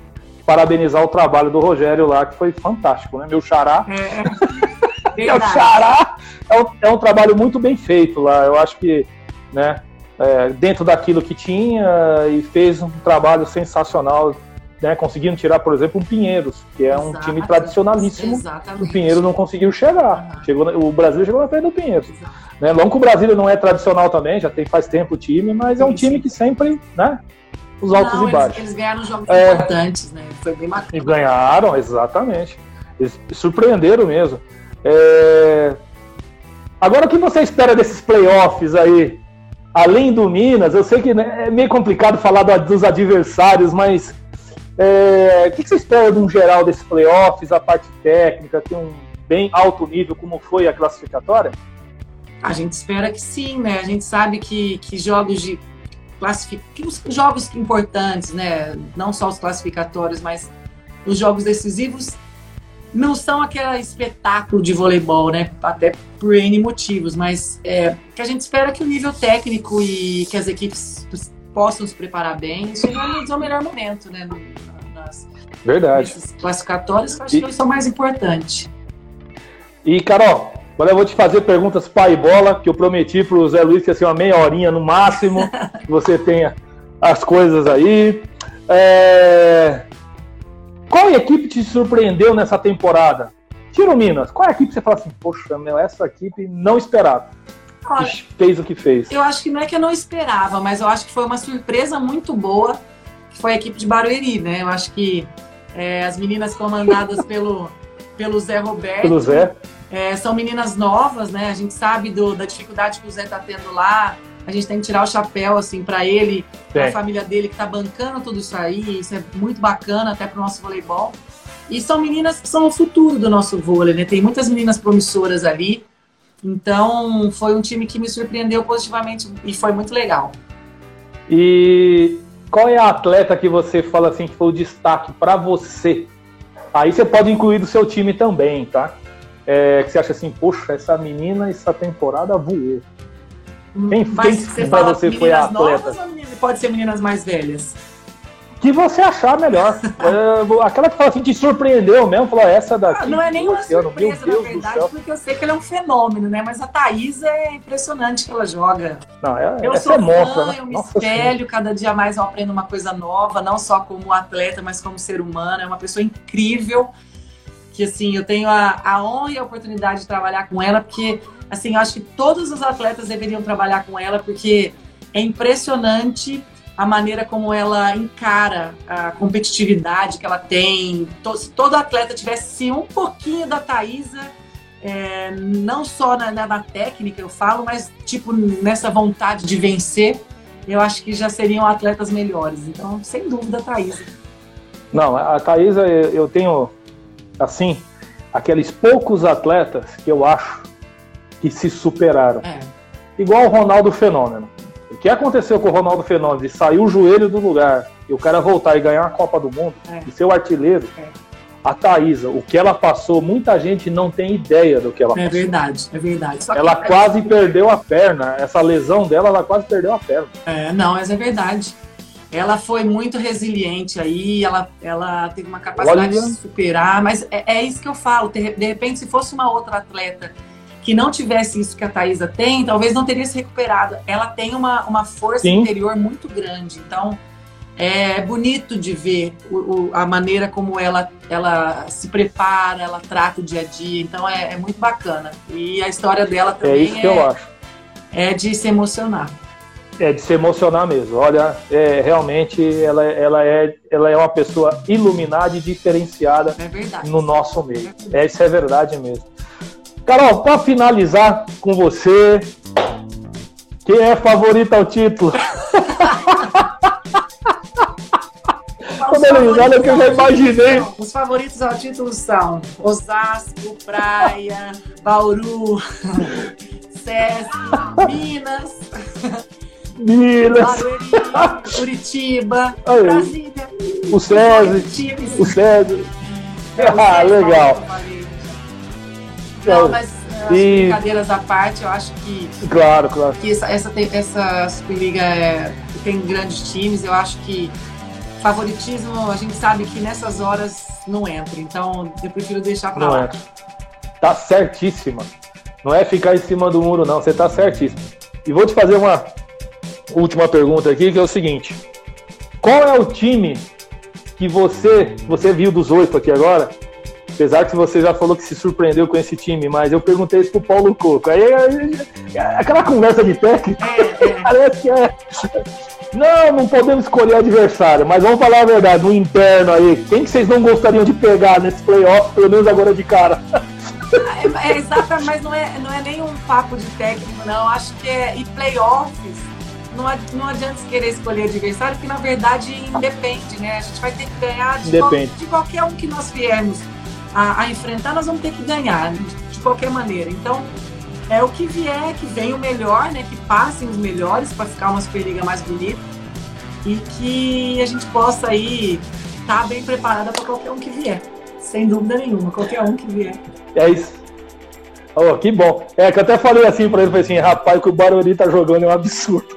parabenizar o trabalho do Rogério lá, que foi fantástico, né? Meu xará. É, Meu xará é um, é um, trabalho muito bem feito lá. Eu acho que, né? É, dentro daquilo que tinha e fez um trabalho sensacional né, conseguindo tirar, por exemplo, um Pinheiros, que é um time tradicionalíssimo. Exatamente. O Pinheiros não conseguiu chegar. Uhum. Chegou, o Brasil chegou na frente do Pinheiros. Né, não que o Brasil não é tradicional também, já tem faz tempo o time, mas é um time que sempre, né? Os altos não, e baixos. Eles, ganharam jogos é, importantes, né? Foi bem bacana. E ganharam, exatamente. Eles surpreenderam mesmo. É... Agora, o que você espera desses playoffs aí? Além do Minas, eu sei que né, é meio complicado falar dos adversários, mas é, o que você espera de um geral desses playoffs, a parte técnica, tem um bem alto nível como foi a classificatória? A gente espera que sim, né? A gente sabe que, que jogos de classificatórios, jogos importantes, né? Não só os classificatórios, mas os jogos decisivos não são aquele espetáculo de voleibol, né? Até por N motivos, mas é, que a gente espera que o nível técnico e que as equipes possam se preparar bem e chegar no melhor momento, né? Nas, Verdade. Classificatórios que eu acho e, que são mais importantes. E, Carol, agora eu vou te fazer perguntas pai bola, que eu prometi para o Zé Luiz que ia ser uma meia horinha no máximo, que você tenha as coisas aí. É... Qual equipe te surpreendeu nessa temporada? Tiro Minas, qual é a equipe que você fala assim, poxa, meu, essa equipe não esperava? Olha, fez o que fez. Eu acho que não é que eu não esperava, mas eu acho que foi uma surpresa muito boa, que foi a equipe de Barueri, né? Eu acho que é, as meninas comandadas pelo, pelo Zé Roberto. Pelo Zé. É, são meninas novas, né? A gente sabe do, da dificuldade que o Zé tá tendo lá. A gente tem que tirar o chapéu, assim, para ele, para a família dele que tá bancando tudo isso aí. Isso é muito bacana até pro nosso voleibol. E são meninas que são o futuro do nosso vôlei, né? Tem muitas meninas promissoras ali. Então, foi um time que me surpreendeu positivamente e foi muito legal. E qual é a atleta que você fala assim que foi o destaque para você? Aí você pode incluir do seu time também, tá? É, que você acha assim, poxa, essa menina essa temporada voou. Quem, Mas quem para você foi a atleta? Novas pode ser meninas mais velhas? que você achar melhor. é, aquela que fala assim, te surpreendeu mesmo, falou, essa daqui. Ah, não é nenhuma surpresa, na verdade, porque eu sei que ele é um fenômeno, né? Mas a Thaís é impressionante que ela joga. Não, é, eu sou é fã, né? eu me Nossa espelho, senhora. cada dia mais eu aprendo uma coisa nova, não só como atleta, mas como ser humano. É uma pessoa incrível, que assim, eu tenho a, a honra e a oportunidade de trabalhar com ela, porque assim, eu acho que todos os atletas deveriam trabalhar com ela, porque é impressionante a maneira como ela encara a competitividade que ela tem. Se todo atleta tivesse um pouquinho da Thaisa, é, não só na, na, técnica eu falo, mas tipo nessa vontade de vencer, eu acho que já seriam atletas melhores. Então, sem dúvida, a Thaisa. Não, a Thaisa, eu tenho, assim, aqueles poucos atletas que eu acho que se superaram. É. Igual o Ronaldo Fenômeno. O que aconteceu com o Ronaldo Fenômeno de sair o joelho do lugar e o cara voltar e ganhar a Copa do Mundo é. e ser o artilheiro, é. a Thaisa, o que ela passou, muita gente não tem ideia do que ela é passou. É verdade, é verdade. ela quase perdeu a perna, essa lesão dela, ela quase perdeu a perna. É, não, mas é verdade. Ela foi muito resiliente aí, ela, ela teve uma capacidade Olha. de superar, mas é, é isso que eu falo. De repente, se fosse uma outra atleta que não tivesse isso que a Thaisa tem, talvez não teria se recuperado. Ela tem uma, uma força Sim. interior muito grande. Então, é bonito de ver o, o, a maneira como ela, ela se prepara, ela trata o dia a dia. Então, é, é muito bacana. E a história dela também é, isso que é, eu acho. é de se emocionar. É de se emocionar mesmo. Olha, é, realmente ela, ela, é, ela é uma pessoa iluminada e diferenciada é no nosso meio. É, isso é verdade mesmo. Carol, para finalizar com você, quem é favorita ao título? olha que eu já imaginei. Os favoritos ao título são Osasco, Praia, Bauru, Sesc, Minas. Minas. Curitiba, Aí, Brasília. O SESI. O SESI. Ah, legal. Não, mas uh, e... brincadeiras à parte, eu acho que. Claro, claro. Que essa, essa, essa Superliga é, tem grandes times, eu acho que favoritismo, a gente sabe que nessas horas não entra. Então, eu prefiro deixar pra não lá. Entra. Tá certíssima. Não é ficar em cima do muro, não. Você tá certíssimo. E vou te fazer uma última pergunta aqui, que é o seguinte. Qual é o time que você, você viu dos oito aqui agora, Apesar que você já falou que se surpreendeu com esse time, mas eu perguntei isso pro Paulo Coco. Aí, aquela conversa de técnico, é, é. parece que é. Não, não podemos escolher adversário, mas vamos falar a verdade, no interno aí, quem que vocês não gostariam de pegar nesse playoff, pelo menos agora de cara? É, é exato, mas não é, não é nem um papo de técnico, não. Acho que é. E playoffs, não, não adianta querer escolher adversário, porque na verdade independe, né? A gente vai ter que ganhar de, qual, de qualquer um que nós viermos a, a enfrentar, nós vamos ter que ganhar de qualquer maneira. Então, é o que vier, que venha o melhor, né? Que passem os melhores para ficar uma Superliga mais bonita e que a gente possa aí estar tá bem preparada para qualquer um que vier. Sem dúvida nenhuma, qualquer um que vier. É isso. Oh, que bom. É que eu até falei assim para ele, falei assim, rapaz, o que o Barueri tá jogando é um absurdo.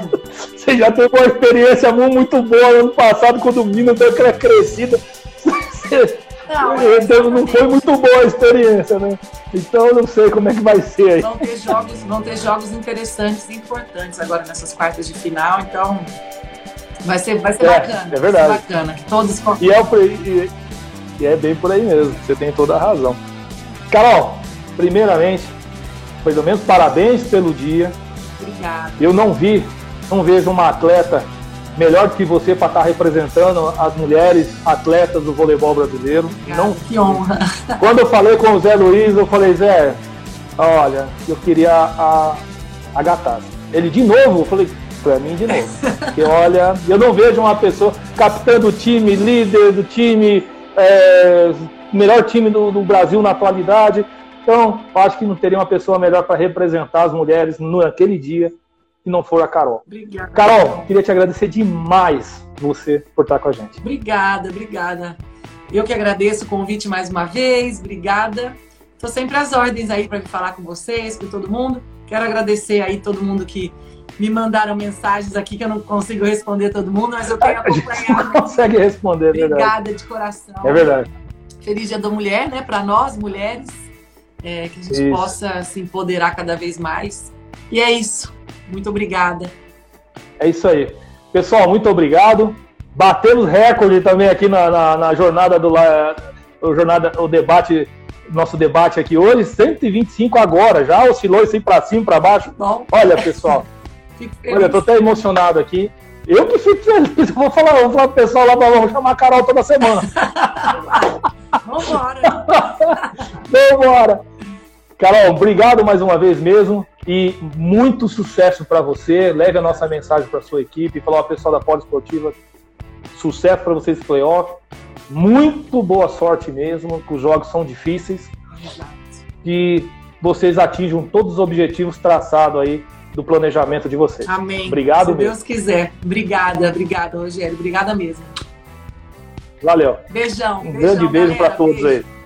Você já teve uma experiência muito boa ano passado, quando o Minas deu aquela crescida. Não, é então não foi muito boa a experiência, né? Então eu não sei como é que vai ser aí. Vão ter jogos, vão ter jogos interessantes e importantes agora nessas quartas de final, então vai ser, vai ser é, bacana. É verdade. bacana, que todos e é, e, e é bem por aí mesmo, você tem toda a razão. Carol, primeiramente, pelo menos parabéns pelo dia. Obrigada. Eu não vi, não vejo uma atleta melhor que você para estar tá representando as mulheres atletas do voleibol brasileiro. Não, que honra. Quando eu falei com o Zé Luiz, eu falei, Zé, olha, eu queria a, a. Ele de novo, eu falei, para mim de novo. Porque olha, eu não vejo uma pessoa capitã do time, líder do time, é, melhor time do, do Brasil na atualidade. Então, acho que não teria uma pessoa melhor para representar as mulheres naquele dia se não for a Carol. Obrigada. Carol, queria te agradecer demais você por estar com a gente. Obrigada, obrigada. Eu que agradeço o convite mais uma vez, obrigada. Estou sempre às ordens aí para falar com vocês, com todo mundo. Quero agradecer aí todo mundo que me mandaram mensagens aqui que eu não consigo responder todo mundo, mas eu tenho acompanhado. Não consegue responder, é Obrigada verdade. de coração. É verdade. Feliz Dia da Mulher, né? Para nós, mulheres, é, que a gente isso. possa se empoderar cada vez mais. E é isso. Muito obrigada. É isso aí. Pessoal, muito obrigado. Batemos recorde também aqui na, na, na jornada do o jornada, o debate, nosso debate aqui hoje, 125 agora, já oscilou assim para cima, para baixo. Bom. Olha, pessoal, Fico feliz. Olha, eu tô até emocionado aqui. Eu que fico feliz. Vou falar, vou falar pro pessoal lá, vamos chamar a Carol toda semana. Vambora. Vambora. Carol, obrigado mais uma vez mesmo e muito sucesso para você. Leve a nossa mensagem para sua equipe. Falar ao pessoal da Poliesportiva, sucesso para vocês no playoff. Muito boa sorte mesmo, que os jogos são difíceis. Que vocês atinjam todos os objetivos traçados aí do planejamento de vocês. Amém. Obrigado Se mesmo. Deus quiser. Obrigada, obrigada, Rogério. Obrigada mesmo. Valeu. Beijão. Um beijão, grande beijo para todos beijo. aí.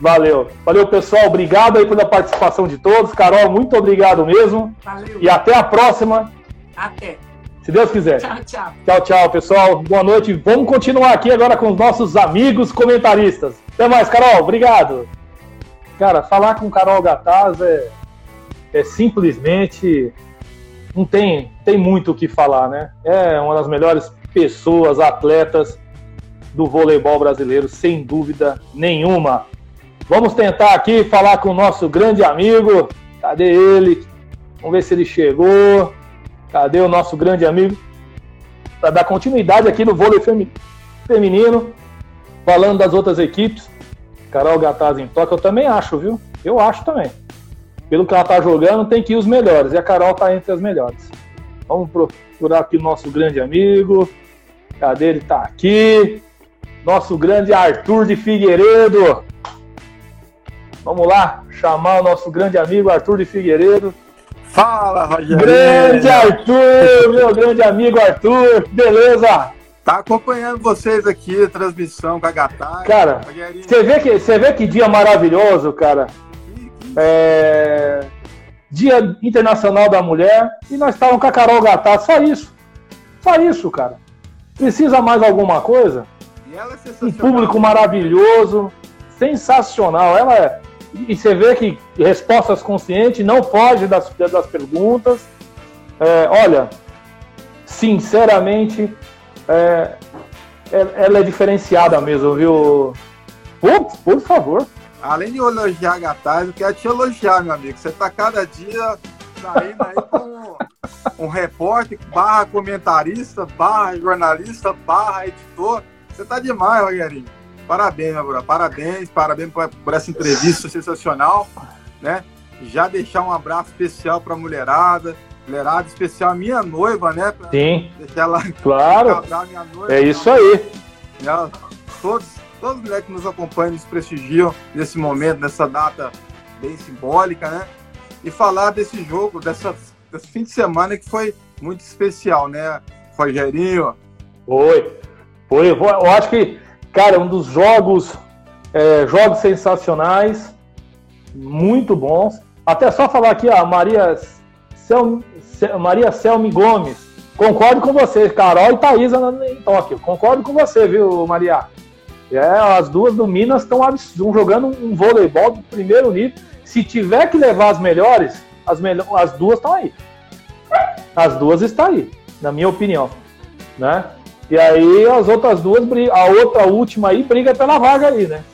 Valeu. Valeu, pessoal. Obrigado aí pela participação de todos. Carol, muito obrigado mesmo. Valeu. E até a próxima, Até. se Deus quiser. Tchau, tchau. Tchau, tchau, pessoal. Boa noite. Vamos continuar aqui agora com os nossos amigos comentaristas. Até mais, Carol. Obrigado. Cara, falar com Carol Gataz é, é simplesmente. Não tem, tem muito o que falar, né? É uma das melhores pessoas, atletas do voleibol brasileiro, sem dúvida nenhuma. Vamos tentar aqui falar com o nosso grande amigo. Cadê ele? Vamos ver se ele chegou. Cadê o nosso grande amigo? Para dar continuidade aqui no vôlei femi- feminino, falando das outras equipes. Carol Gataz em toque, eu também acho, viu? Eu acho também. Pelo que ela tá jogando, tem que ir os melhores. E a Carol tá entre as melhores. Vamos procurar aqui o nosso grande amigo. Cadê ele? Tá aqui. Nosso grande Arthur de Figueiredo. Vamos lá, chamar o nosso grande amigo Arthur de Figueiredo. Fala, Rogério! Grande Arthur, meu grande amigo Arthur, beleza? Tá acompanhando vocês aqui, a transmissão com a Gatai. Cara, Você vê que, você vê que dia maravilhoso, cara. É, Dia Internacional da Mulher e nós estávamos com a Carol Gatá, só isso. Só isso, cara. Precisa mais alguma coisa? E ela é Um sensacional. público maravilhoso, sensacional. Ela é. E você vê que respostas conscientes, não foge das, das perguntas. É, olha, sinceramente, é, é- ela é diferenciada mesmo, viu? Por, por favor. Além de elogiar a Gatai, eu quero te elogiar, meu amigo. Você tá cada dia saindo aí com um repórter, barra comentarista, barra jornalista, barra editor. Você tá demais, Rogerinho. Parabéns, meu brother. Parabéns, parabéns por, por essa entrevista sensacional, né? Já deixar um abraço especial pra mulherada, mulherada especial, minha noiva, né? Pra Sim, deixar ela claro. noiva. É isso aí. né? Todos, todos os moleques que nos acompanham, nos prestigiam nesse momento, nessa data bem simbólica, né? E falar desse jogo, dessa, desse fim de semana que foi muito especial, né? Rogerinho, Foi. Foi. Eu acho que, cara, um dos jogos, é, jogos sensacionais, muito bons. Até só falar aqui, a Maria, Sel, Se- Maria Selmi Gomes. Concordo com você, Carol e Thaisa em Tóquio. Concordo com você, viu, Maria? É, as duas do Minas estão jogando um voleibol do primeiro nível. Se tiver que levar as melhores, as, as duas estão aí. As duas estão aí, na minha opinião. Né? E aí as outras duas, a outra última aí briga pela vaga aí, né?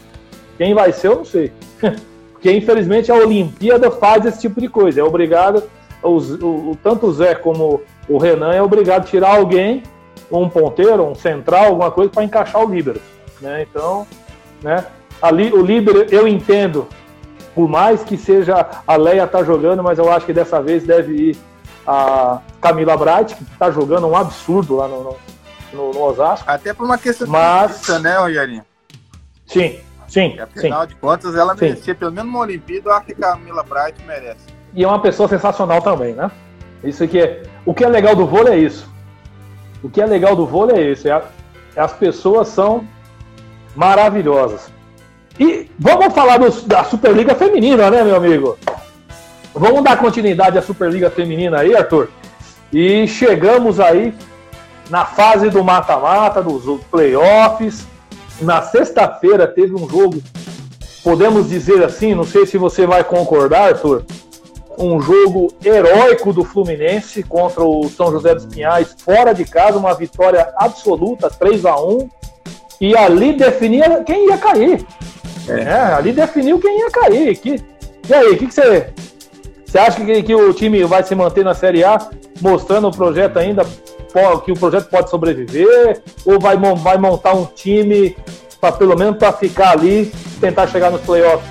Quem vai ser, eu não sei. Porque infelizmente a Olimpíada faz esse tipo de coisa. É obrigado, o, tanto o Zé como o Renan é obrigado a tirar alguém, um ponteiro, um central, alguma coisa, para encaixar o líbero. Né? Então, né? Ali, o líbero eu entendo, por mais que seja a Leia tá jogando, mas eu acho que dessa vez deve ir a Camila Bright, que tá jogando um absurdo lá no, no, no- no Osasco. até por uma questão Mas- de justiça, né, Rogerinho? Sim, sim, sim. Afinal de contas, ela Sim. merecia pelo menos uma Olimpíada, acho que a Camila Bright merece. E é uma pessoa sensacional também, né? Isso aqui é. O que é legal do vôlei é isso. O que é legal do vôlei é isso. É a- é as pessoas são maravilhosas. E vamos falar dos- da Superliga Feminina, né, meu amigo? Vamos dar continuidade à Superliga Feminina aí, Arthur. E chegamos aí na fase do mata-mata, dos playoffs. Na sexta-feira teve um jogo, podemos dizer assim, não sei se você vai concordar, Arthur, um jogo heróico do Fluminense contra o São José dos Pinhais, fora de casa, uma vitória absoluta, 3 a 1 e ali definia quem ia cair. É, ali definiu quem ia cair. Que, e aí, o que, que você. Você acha que, que o time vai se manter na Série A? mostrando o projeto ainda, que o projeto pode sobreviver? Ou vai, vai montar um time para pelo menos para ficar ali, tentar chegar nos playoffs?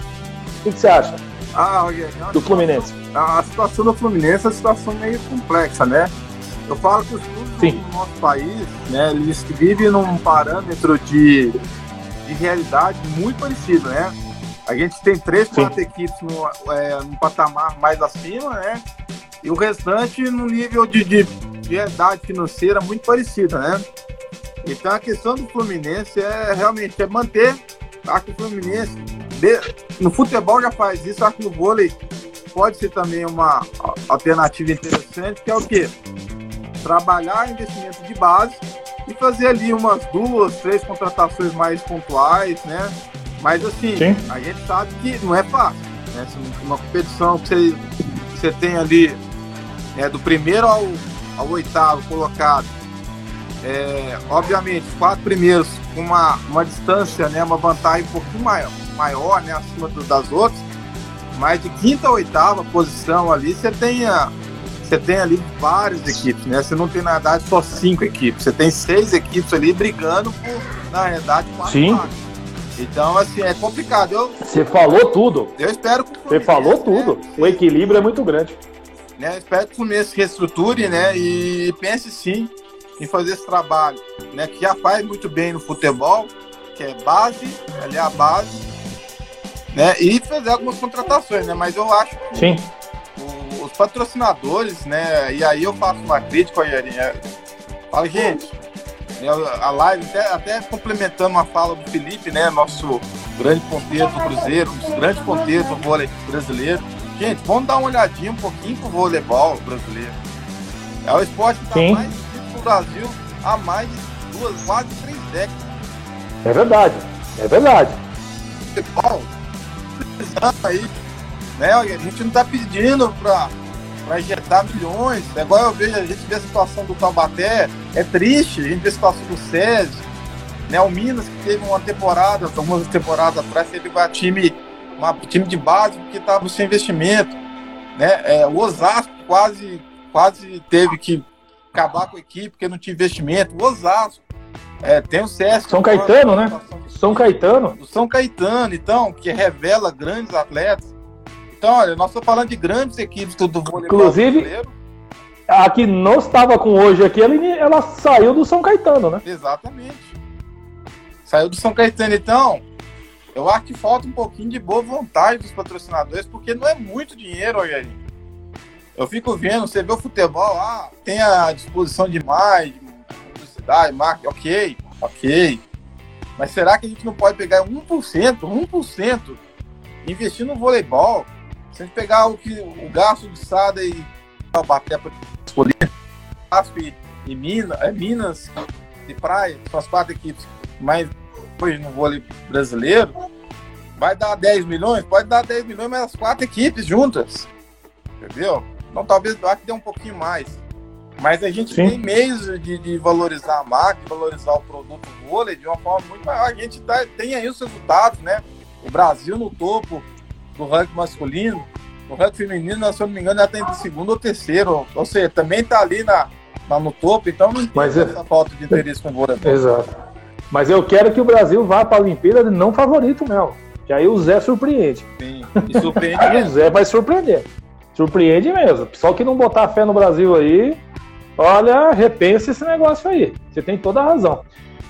O que, que você acha? Ah, do Fluminense. A situação do Fluminense é uma situação meio complexa, né? Eu falo que os clubes Sim. no nosso país, né, eles vivem num parâmetro de, de realidade muito parecido, né? A gente tem três, quatro equipes no, é, no patamar mais acima, né? E o restante no nível de, de, de realidade financeira muito parecida, né? Então a questão do Fluminense é realmente é manter. Acho que o Fluminense de, no futebol já faz isso, acho que no vôlei pode ser também uma alternativa interessante, que é o quê? Trabalhar investimento de base e fazer ali umas duas, três contratações mais pontuais, né? Mas assim, Sim. a gente sabe que não é fácil. Né? Uma competição que você, você tem ali é, do primeiro ao, ao oitavo colocado. É, obviamente, os quatro primeiros com uma, uma distância, né, uma vantagem um pouquinho maior, maior né, acima do, das outras. Mas de quinta a oitava posição ali, você tem, a, você tem ali várias equipes, né? Você não tem, na verdade, só cinco equipes. Você tem seis equipes ali brigando por, na verdade, quatro Sim. Então, assim, é complicado. Eu, Você falou tudo. Eu espero que Você falou tudo. Né, o equilíbrio é muito grande. Né, espero que o Fluminense reestruture, né? E pense sim em fazer esse trabalho, né? Que já faz muito bem no futebol, que é base, ali é a base, né? E fazer algumas contratações, né? Mas eu acho que sim. O, os patrocinadores, né? E aí eu faço uma crítica, Rogerinho. Fala, gente, a live, até, até complementando a fala do Felipe, né? Nosso grande ponteiro do Cruzeiro, um dos grandes ponteiros do vôlei brasileiro. Gente, vamos dar uma olhadinha um pouquinho pro voleibol brasileiro. É o esporte que está mais no Brasil há mais de duas, quase três décadas. É verdade, é verdade. Futebol, aí, né? A gente não está pedindo para para injetar milhões. Agora eu vejo, a gente vê a situação do Taubaté, é triste, a gente vê a situação do SESI, né? O Minas, que teve uma temporada, algumas temporadas atrás, teve um time, uma, time de base que estava sem investimento. Né? É, o Osasco quase, quase teve que acabar com a equipe porque não tinha investimento. O Osasco. É, tem o Sesc. São Caetano, né? São Caetano. São Caetano, então, que revela grandes atletas. Então, olha, nós estamos falando de grandes equipes do, vôlei Inclusive, brasileiro. a que não estava com hoje aqui, ela, ela saiu do São Caetano, né? Exatamente. Saiu do São Caetano, então. Eu acho que falta um pouquinho de boa vontade dos patrocinadores, porque não é muito dinheiro, Rogerinho. Eu fico vendo, você vê o futebol, ah, tem a disposição de mais, de publicidade, marketing, ok, ok. Mas será que a gente não pode pegar 1%, 1% investir no voleibol? Se a gente pegar o, que, o gasto de Sada e bater para escolher e, e Minas, é Minas e Praia, são as quatro equipes mais hoje no vôlei brasileiro, vai dar 10 milhões? Pode dar 10 milhões, mas as quatro equipes juntas. Entendeu? Então talvez vá que dê um pouquinho mais. Mas a gente Sim. tem meios de, de, valorizar a marca, de valorizar o produto vôlei de uma forma muito maior. A gente tá, tem aí os resultados, né? O Brasil no topo do ranking masculino. O ranking feminino, se eu não me engano, já tem de segundo ou terceiro. Ou seja, também está ali na, na, no topo, então não tem é- essa falta de interesse com o vôlei. Exato. Mas eu quero que o Brasil vá para a Olimpíada não favorito, Mel. Que aí o Zé surpreende. Sim, e surpreende. aí o Zé vai surpreender. Surpreende mesmo. Só que não botar fé no Brasil aí, olha, repensa esse negócio aí. Você tem toda a razão.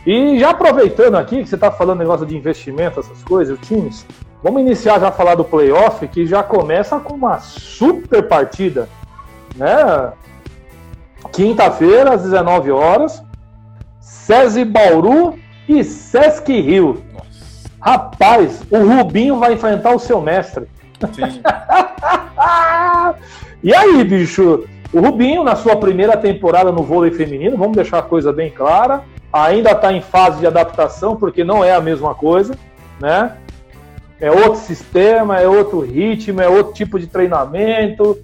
E já aproveitando aqui que você está falando negócio de investimento, essas coisas, times, Vamos iniciar já a falar do playoff, que já começa com uma super partida, né? Quinta-feira, às 19 horas, SESI Bauru e Sesc Rio. Rapaz, o Rubinho vai enfrentar o seu mestre. e aí, bicho? O Rubinho, na sua primeira temporada no vôlei feminino, vamos deixar a coisa bem clara, ainda está em fase de adaptação, porque não é a mesma coisa, né? É outro sistema, é outro ritmo, é outro tipo de treinamento,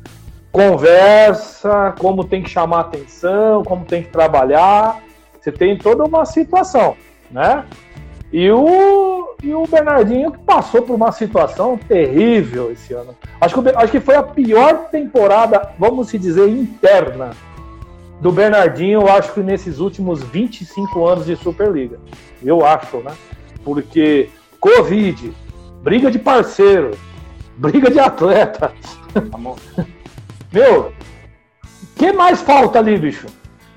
conversa, como tem que chamar atenção, como tem que trabalhar. Você tem toda uma situação, né? E o, e o Bernardinho que passou por uma situação terrível esse ano. Acho que, acho que foi a pior temporada, vamos se dizer, interna do Bernardinho, eu acho que nesses últimos 25 anos de Superliga. Eu acho, né? Porque Covid, briga de parceiro, briga de atleta. Amor. Meu, o que mais falta ali, bicho?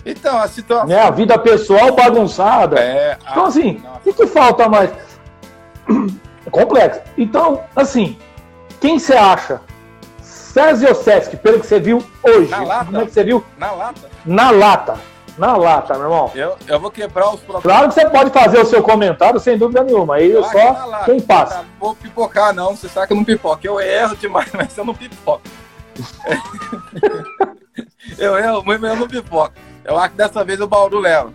Então, a situação. Né? A vida pessoal bagunçada. É, Então, assim, o que, que falta mais? É complexo. Então, assim, quem você acha? César ou Sesc, pelo que você viu hoje, Na lata. como é que você viu? na lata, Na lata. Na lata, meu irmão. eu, eu vou quebrar os próprios. Claro que você pode fazer o seu comentário, sem dúvida nenhuma. Aí Eu é só lata. quem passa. Não vou pipocar, não. Você sabe que eu não pipoco. Eu erro demais, mas eu não pipoco. eu erro, mas eu não pipoco. Eu acho que dessa vez o Bauru leva.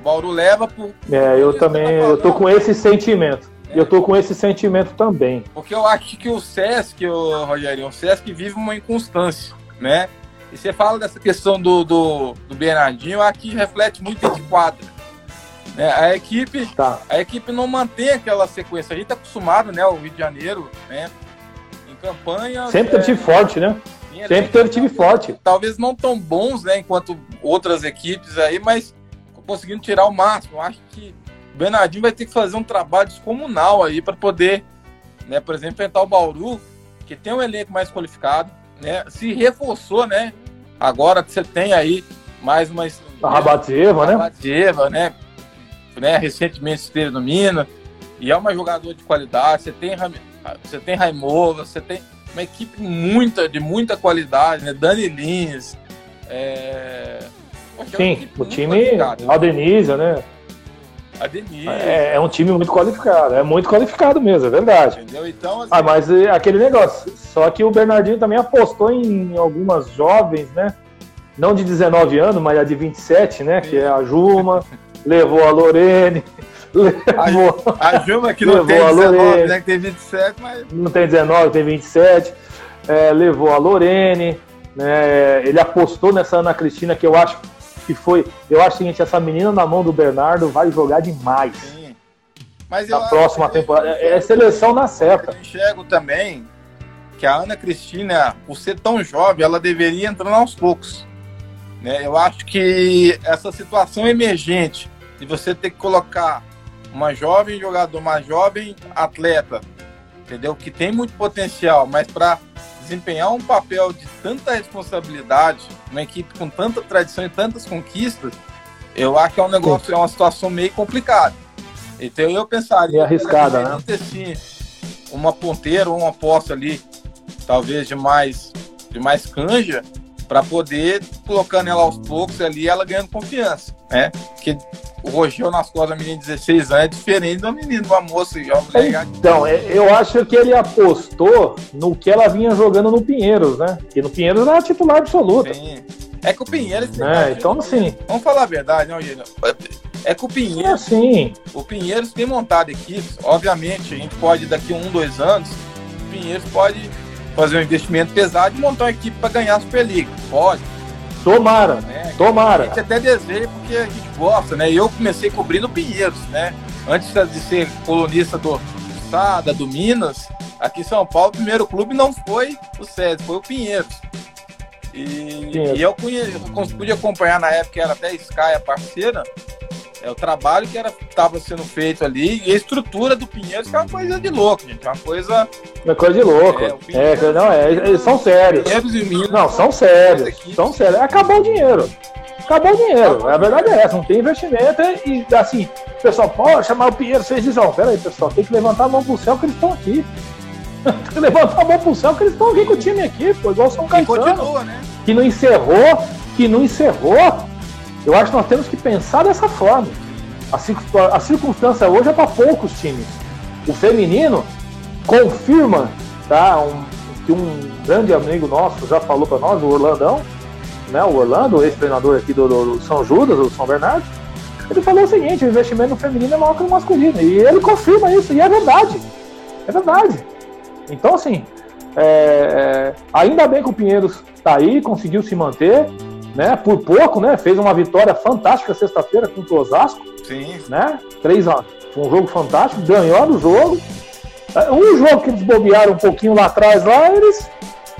O Bauru leva por, É, eu Você também, tá eu tô com esse sentimento. Eu tô com esse sentimento também. Porque eu acho que o Sesc, o Rogerinho, o Sesc vive uma inconstância, né? E você fala dessa questão do, do, do Bernardinho, que reflete muito dentro de quadra. Né? A, equipe, Tá. a equipe não mantém aquela sequência. A gente tá acostumado, né? O Rio de Janeiro, né? Em campanha. Sempre teve time forte, né? em Sempre elenco, teve time forte. Talvez não tão bons, né? Enquanto outras equipes aí, mas conseguindo tirar o máximo. Eu acho que o Bernardinho vai ter que fazer um trabalho descomunal aí para poder, né? Por exemplo, enfrentar o Bauru, que tem um elenco mais qualificado, né? Se reforçou, né? Agora você tem aí mais uma A Rabatzeva, né? Rabatzeva, né? né? Recentemente esteve no Minas. E é uma jogadora de qualidade. Você tem, você tem Raimola, você tem uma equipe muita, de muita qualidade, né? Dani Lins. É... Poxa, é Sim, equipe o time, a Denise, né? A Denise, É, é um time muito qualificado. É muito qualificado mesmo, é verdade. entendeu? Então, assim, Ah, mas é aquele negócio. Só que o Bernardinho também apostou em algumas jovens, né? Não de 19 anos, mas a de 27, né? Que é a Juma, levou a Lorene, levou. a Juma que não Levou tem a 19, Lorena. né? Que tem 27, mas não tem 19, tem 27. É, levou a Lorene, né? Ele apostou nessa Ana Cristina, que eu acho que foi. Eu acho o seguinte, essa menina na mão do Bernardo vai jogar demais. sim. Mas Na eu próxima acho- temporada. É, é seleção na certa. Eu enxergo também que a Ana Cristina, por ser tão jovem, ela deveria entrar aos poucos. Né? Eu acho que essa situação emergente de você ter que colocar uma jovem jogador, uma jovem atleta, entendeu? Que tem muito potencial, mas para desempenhar um papel de tanta responsabilidade, uma equipe com tanta tradição e tantas conquistas, eu acho que é um negócio, é uma situação meio complicada. Então eu pensaria Meio arriscada, que deveria ter, sim, uma ponteira ou uma posse ali, talvez de mais de mais canja, para poder colocando ela aos poucos ali, ela ganhando confiança, né? Porque o Rogel nas costas da menina de 16 anos é diferente da menina, de uma moça já mulher Então, é, eu acho que ele apostou no que ela vinha jogando no Pinheiros, né? Que no Pinheiros era titular absoluta. Sim. É que o Pinheiros. Né? Então, assim, Vamos falar a verdade, não, Gênio? É que o é Pinheiros, assim. o Pinheiros tem montado equipes. Obviamente, a gente pode, daqui a um, dois anos, o Pinheiros pode fazer um investimento pesado e montar uma equipe para ganhar a Superliga. Pode, Tomara, né? A tomara. gente até deseja porque a gente gosta, né? Eu comecei cobrindo Pinheiros, né? Antes de ser colunista do Sada, do Minas, aqui em São Paulo, o primeiro clube não foi o SESI, foi o Pinheiros. E, e eu, conhe- eu pude acompanhar na época, era até a Sky a parceira, é o trabalho que estava sendo feito ali e a estrutura do Pinheiros, que é uma coisa de louco, gente. É uma coisa. É coisa de louco. É, Pinheiros- É, não, é, eles são sérios. Pinheiros e Minas. Não, são sérios. São sérios. Acabou o dinheiro. Acabou o dinheiro. A verdade é essa, não tem investimento e assim, o pessoal, pode chamar o Pinheiro, vocês dizem, ó, peraí, pessoal, tem que levantar a mão pro céu que eles estão aqui. tem que levantar a mão pro céu que eles estão aqui com o time aqui, pô, igual São Caetano. continua, né? que não encerrou, que não encerrou, eu acho que nós temos que pensar dessa forma. A, circun- a circunstância hoje é para poucos times. O feminino confirma, tá? Um, que um grande amigo nosso já falou para nós, o Orlandão, né? O Orlando, ex-treinador aqui do, do- São Judas, do São Bernardo. Ele falou o seguinte: o investimento no feminino é maior que no masculino. E ele confirma isso, e é verdade. É verdade. Então, assim, é, ainda bem que o Pinheiros tá aí, conseguiu se manter, né? Por pouco, né? Fez uma vitória fantástica sexta-feira contra o Osasco, Sim. né? 3 a Foi um jogo fantástico, ganhou do jogo. É, Um jogo que eles bobearam um pouquinho lá atrás, lá, eles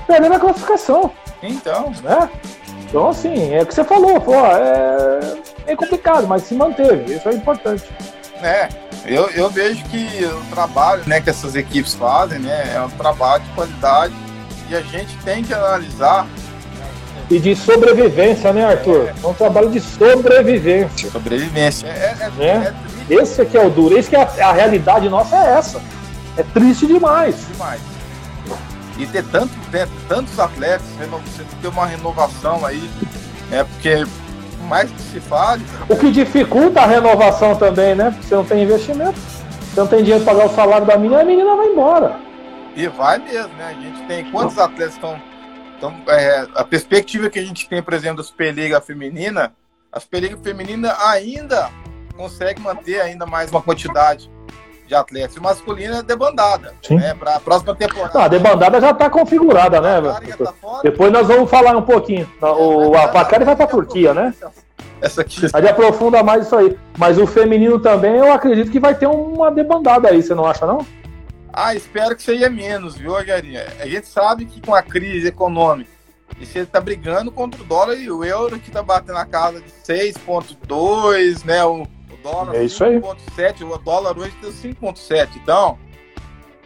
perderam a classificação, Então, né? Então, assim, é o que você falou, pô, é, é complicado, mas se manteve, isso é importante. É, eu, eu vejo que o trabalho né, que essas equipes fazem né, é um trabalho de qualidade e a gente tem que analisar. E de sobrevivência, né, Arthur? É um trabalho de sobrevivência. Sobrevivência. É, é, né? é Esse aqui é o duro, esse que é a, a realidade nossa é essa. É triste demais. Demais. E ter tanto, né, tantos atletas, você ter uma renovação aí, é porque mais que se fale. O que dificulta a renovação também, né? Porque você não tem investimento, você não tem dinheiro para pagar o salário da menina, a menina vai embora. E vai mesmo, né? A gente tem quantos atletas estão. Então, é, a perspectiva que a gente tem, por exemplo, da Superliga Feminina, a Superliga Feminina ainda consegue manter ainda mais uma quantidade de atletas. E masculina é debandada. Sim. Né? Para a próxima temporada. Não, a debandada já está configurada, né? Tá Depois nós vamos falar um pouquinho. O, a Pacari vai para a Turquia, né? Essa aqui. A gente aprofunda mais isso aí. Mas o feminino também, eu acredito que vai ter uma debandada aí, você não acha, não? Ah, espero que seja menos, viu, Rogerinho? A gente sabe que com a crise econômica, e você está brigando contra o dólar e o euro que está batendo na casa de 6,2, né? O, dólar é isso aí. 5,7, o dólar hoje tem 5,7. Então,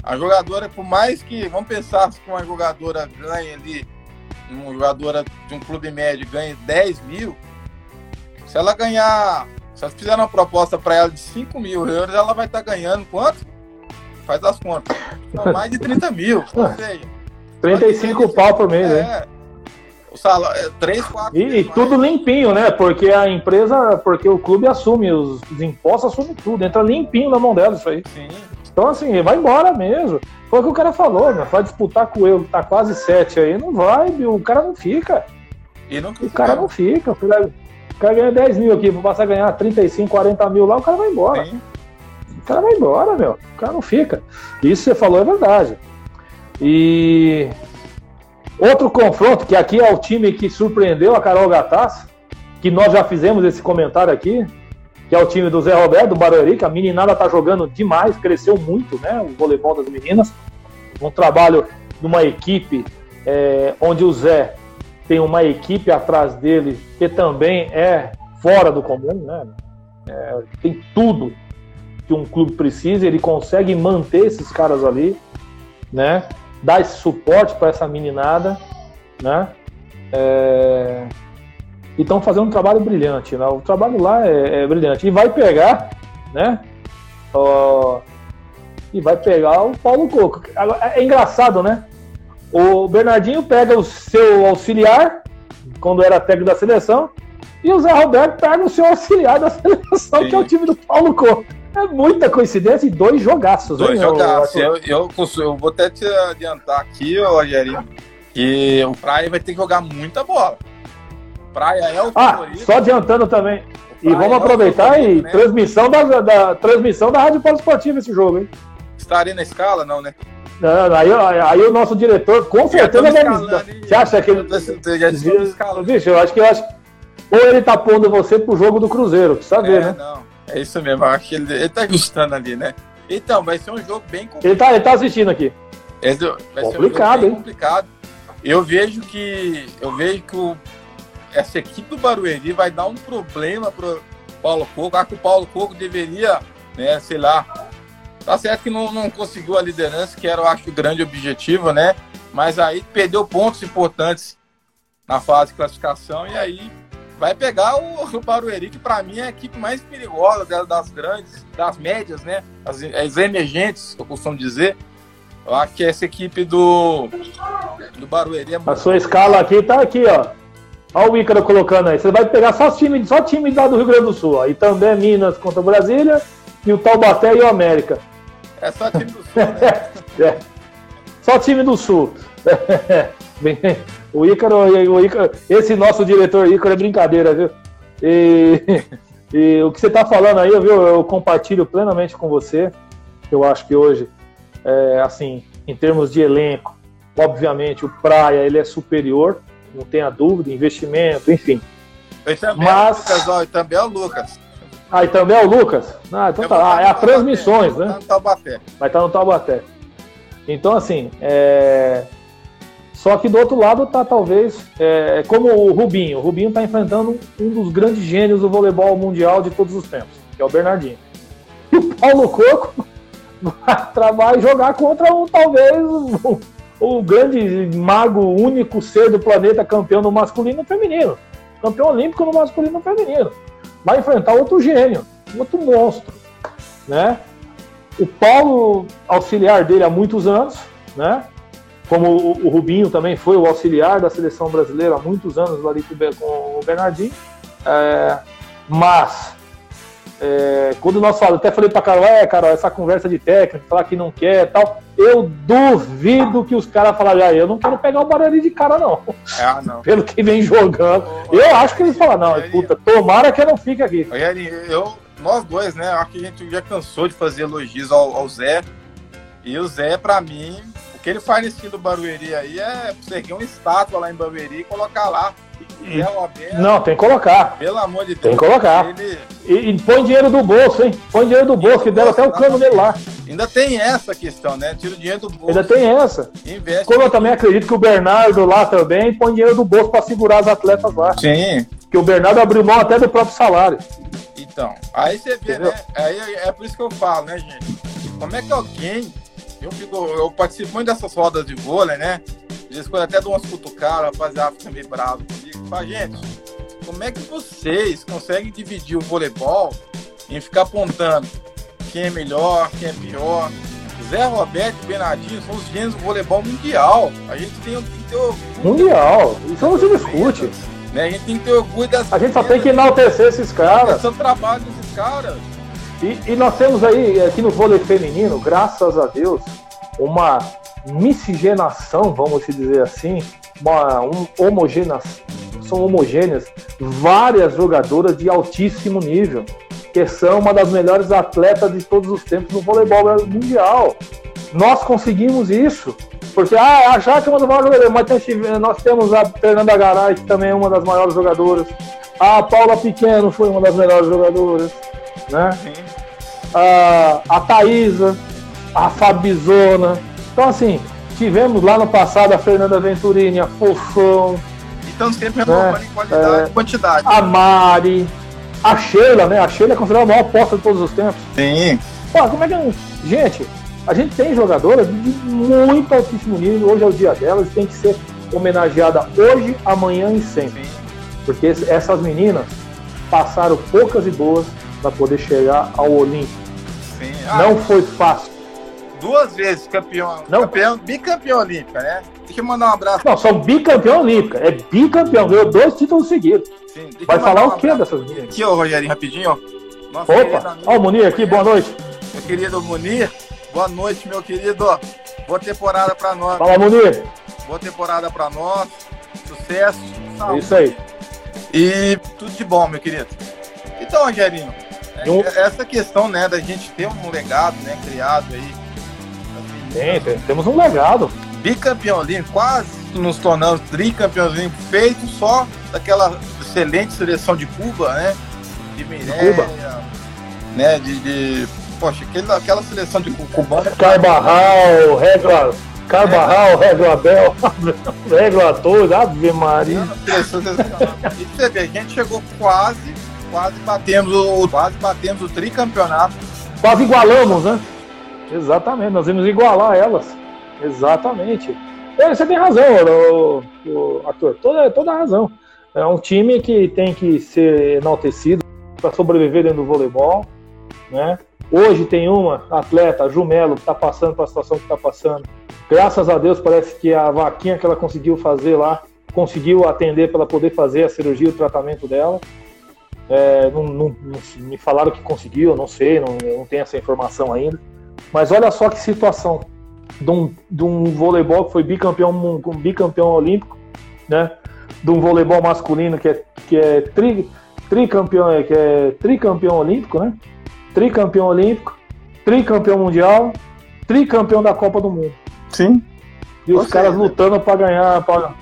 a jogadora, por mais que, vamos pensar que uma jogadora ganhe ali, uma jogadora de um clube médio ganhe 10 mil, se ela ganhar, se elas fizerem uma proposta para ela de 5 mil euros, ela vai estar tá ganhando quanto? Faz as contas. Então, mais de 30 mil. Ou seja, 35 pau por mês, né? É, o salário, é 3, 4 E, e tudo limpinho, né? Porque a empresa, porque o clube assume os, os, impostos, assume tudo. Entra limpinho na mão dela isso aí. Sim. Então, assim, vai embora mesmo. Foi o que o cara falou, né? Vai disputar com o eu, que tá quase 7 aí, não vai, o cara não fica. E não o cara não fica. O cara ganha 10 mil aqui, vou passar a ganhar 35, 40 mil lá, o cara vai embora. Sim. O cara vai embora, meu. O cara não fica. Isso você falou é verdade. E Outro confronto, que aqui é o time que surpreendeu a Carol Gataz, que nós já fizemos esse comentário aqui, que é o time do Zé Roberto, do Barueri, que a meninada tá jogando demais, cresceu muito, né? O voleibol das meninas. Um trabalho de uma equipe é, onde o Zé tem uma equipe atrás dele que também é fora do comum, né? É, tem tudo que um clube precisa, ele consegue manter esses caras ali, né? dar esse suporte para essa meninada, né? É... E estão fazendo um trabalho brilhante, né? O trabalho lá é, é brilhante. E vai pegar, né? E vai pegar o Paulo Coco. É engraçado, né? O Bernardinho pega o seu auxiliar, quando era técnico da seleção, e o Zé Roberto pega o seu auxiliar da seleção, Sim. que é o time do Paulo Coco. É muita coincidência e dois jogaços. Dois hein, jogaços. Eu, eu, eu, vou até te adiantar aqui, Rogerinho, que o Praia vai ter que jogar muita bola. Praia é o ah, favorito. Só adiantando também. E vamos é aproveitar favorito, e né? transmissão, da, da, transmissão da Rádio Polo Esportivo esse jogo, hein? Estaria na escala, não, né? Não, aí, aí o nosso diretor com certeza vai. Você acha que ele. Bicho, eu acho que eu acho. Ou ele tá pondo você pro jogo do Cruzeiro, precisa é, ver, né? Não. É isso mesmo, acho que ele, ele tá gostando ali, né? Então, vai ser um jogo bem complicado. Ele tá, ele tá assistindo aqui. vai complicado, ser um hein? complicado. Eu vejo que eu vejo que o, essa equipe do Barueri vai dar um problema pro Paulo Coco. Acho que o Paulo Coco deveria, né, sei lá. Tá certo que não, não conseguiu a liderança, que era, eu acho, o grande objetivo, né? Mas aí perdeu pontos importantes na fase de classificação e aí vai pegar o, o Barueri, que para mim é a equipe mais perigosa das grandes, das médias, né? As, as emergentes, eu costumo dizer. Eu acho que essa equipe do, do Barueri é muito... A sua escala aqui tá aqui, ó. Olha o Ícaro colocando aí. Você vai pegar só time, só time lá do Rio Grande do Sul. Aí também Minas contra Brasília e o Taubaté e o América. É só time do Sul, né? é. Só time do Sul. O Ícaro, o Ícaro, esse nosso diretor Ícaro é brincadeira, viu? E, e o que você está falando aí, viu? Eu compartilho plenamente com você. Eu acho que hoje, é, assim, em termos de elenco, obviamente o Praia ele é superior, não tenha dúvida, investimento, enfim. Também Mas... é o Lucas, ó, e também é o Lucas. Ah, e também é o Lucas? Ah, então tá. Ah, é a transmissões, né? Vai estar no Taubaté. Vai estar no Taubaté. Então, assim, é Só que do outro lado tá talvez é, como o Rubinho. O Rubinho está enfrentando um dos grandes gênios do voleibol mundial de todos os tempos, que é o Bernardinho. E o Paulo Coco vai jogar contra um talvez o, grande mago único ser do planeta campeão no masculino e feminino. Campeão olímpico no masculino e feminino. Vai enfrentar outro gênio, outro monstro, né? O Paulo, auxiliar dele há muitos anos, né? Como o, o, Rubinho também foi o auxiliar da seleção brasileira há muitos anos ali com o Bernardinho. É, mas, é, quando nós falamos, até falei para Carol, é, Carol, essa conversa de técnico, falar que não quer tal, eu duvido que os caras falarem, ah, eu não quero pegar o barulho de cara, não. Ah, não. Pelo que vem jogando. Eu acho que eles falam, não, puta, tomara que eu não fique aqui. Eu, nós dois, né, acho que a gente já cansou de fazer elogios ao, ao Zé. E o Zé, para mim, que ele faz nesse do Barueri aí é erguer uma estátua lá em Barueri e colocar lá. Aberto, não, tem que colocar. Pelo amor de Deus. Tem que colocar. Ele... E, e, põe dinheiro do bolso, hein? Põe dinheiro do bolso, que deram até o cano dele lá. Ainda tem essa questão, né? Tira o dinheiro do bolso. Ainda tem essa. Investe. Como eu também acredito que o Bernardo lá também põe dinheiro do bolso para segurar as atletas lá. Sim. Que o Bernardo abriu mão até do próprio salário. Então, aí você vê, Entendeu? né? Aí é por isso que eu falo, né, gente? Como é que alguém eu, fico, eu participo muito dessas rodas de vôlei, né? De vezes até dou umas cutucadas, rapaziada fica meio bravo comigo. Fala, gente, como é que vocês conseguem dividir o voleibol em ficar apontando quem é melhor, quem é pior? Zé Roberto e Bernardinho são os gênios do voleibol mundial. A gente tem, tem que ter orgulho. Mundial, isso não se discute. Né? A gente tem que ter orgulho das. A gente só tem que enaltecer esses caras. São trabalho desses caras. E, e, nós temos aí, aqui no vôlei feminino, graças a Deus, uma miscigenação, vamos dizer assim, uma um, são homogêneas, várias jogadoras de altíssimo nível, que são uma das melhores atletas de todos os tempos no voleibol mundial. Nós conseguimos isso, porque ah, a Jaque é uma das maiores jogadoras, mas nós temos a Fernanda Garay, que também é uma das maiores jogadoras. A Paula Pequeno foi uma das melhores jogadoras, né? Sim a, a Thaisa, a Fabizona. Então, assim, tivemos lá no passado a Fernanda Venturini, a Fofão. Então sempre renovando né? em qualidade é, quantidade. A Mari, a Sheila, né? A Sheila é considerada a maior aposta de todos os tempos. Sim. Pô, como é que. É? Gente, a gente tem jogadoras de muito altíssimo nível, hoje é o dia delas, tem que ser homenageada hoje, amanhã e sempre. Sim. Porque essas meninas passaram poucas e boas para poder chegar ao Olímpico. Ah, não foi fácil. Duas vezes campeão, não. campeão, bicampeão olímpica, né? Deixa eu mandar um abraço. Não, são bicampeão olímpica. É bicampeão, ganhou dois títulos seguidos. Sim, Vai falar um o que dessas meninas? Aqui, ó, Rogerinho, rapidinho, ó. Opa, ó o Munir aqui, boa noite. Meu querido Munir, boa noite, meu querido. Boa temporada pra nós. Fala, Munir. Boa temporada pra nós. Sucesso. Saúde. É isso aí. E tudo de bom, meu querido. Então, Rogerinho, essa questão, né, da gente ter um legado, né, criado aí. Assim, tem, temos um legado. Bicampeão olímpico, quase nos tornamos tricampeões olímpicos, feito só daquela excelente seleção de Cuba, né? De Mireia, né, de, de poxa, aquela, aquela seleção de cubana. Carbarral, Regla, Carbarral, é. Regla Bel, Regla Toda, Ave Maria. E você vê, a gente chegou quase quase batemos o, quase batemos o tricampeonato. Quase igualamos, né? Exatamente, nós vamos igualar elas. Exatamente. É, você tem razão, o, o, ator, toda, toda a razão. É um time que tem que ser enaltecido para sobreviver dentro do voleibol. Né? Hoje tem uma atleta, Jumelo, que está passando pela situação que está passando. Graças a Deus, parece que a vaquinha que ela conseguiu fazer lá, conseguiu atender para poder fazer a cirurgia o tratamento dela. É, não, não, não, me falaram que conseguiu, não sei, não, não tenho essa informação ainda. Mas olha só que situação de um, de um voleibol que foi bicampeão, um, bicampeão olímpico, né? De um voleibol masculino que é, que é tri, tricampeão, é, que é tricampeão olímpico, né? Tricampeão olímpico, tricampeão mundial, tricampeão da Copa do Mundo. Sim. E os caras lutando para ganhar, pra,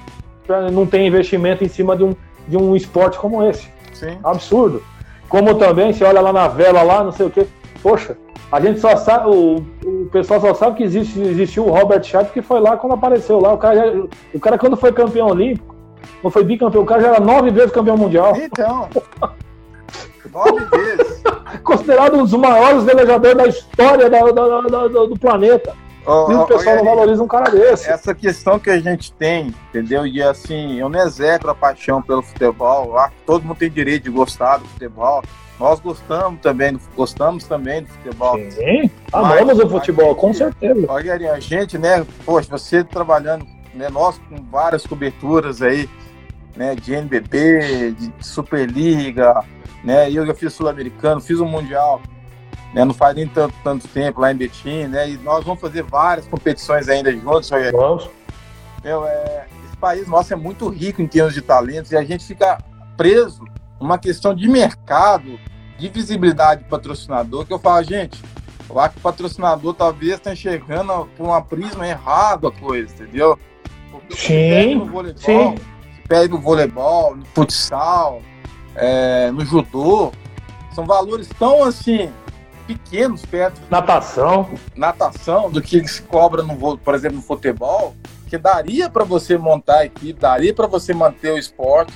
pra, não tem investimento em cima de um, de um esporte como esse. Sim. Absurdo. Como também, você olha lá na vela, lá, não sei o quê. Poxa, a gente só sabe, o, o pessoal só sabe que existe, existiu o Robert Sharp que foi lá quando apareceu lá. O cara, já, o cara quando foi campeão olímpico, não foi bicampeão, o cara já era nove vezes campeão mundial. Então. nove vezes. Considerado um dos maiores velejadores da história da, da, da, do planeta. Oh, e o pessoal não valoriza um cara desse. Essa questão que a gente tem, entendeu? E assim, eu não execro a paixão pelo futebol. Que todo mundo tem direito de gostar do futebol. Nós gostamos também, gostamos também do futebol. Sim, amamos o futebol, com certeza. Olha, a gente, né, poxa, você trabalhando, né, nós com várias coberturas aí, né, de NBB, de Superliga, né, eu já fiz Sul-Americano, fiz o um Mundial, né, não faz nem tanto, tanto tempo lá em Betim, né, e nós vamos fazer várias competições ainda juntos. Vamos. Meu, é, esse país nosso é muito rico em termos de talentos e a gente fica preso numa questão de mercado, de visibilidade de patrocinador, que eu falo, gente, eu acho que o patrocinador talvez está enxergando por uma prisma errado a coisa, entendeu? Porque sim, no voleibol, sim. pede no voleibol, no futsal, é, no judô, são valores tão assim pequenos perto natação. Natação do que se cobra no por exemplo no futebol que daria para você montar a equipe daria para você manter o esporte.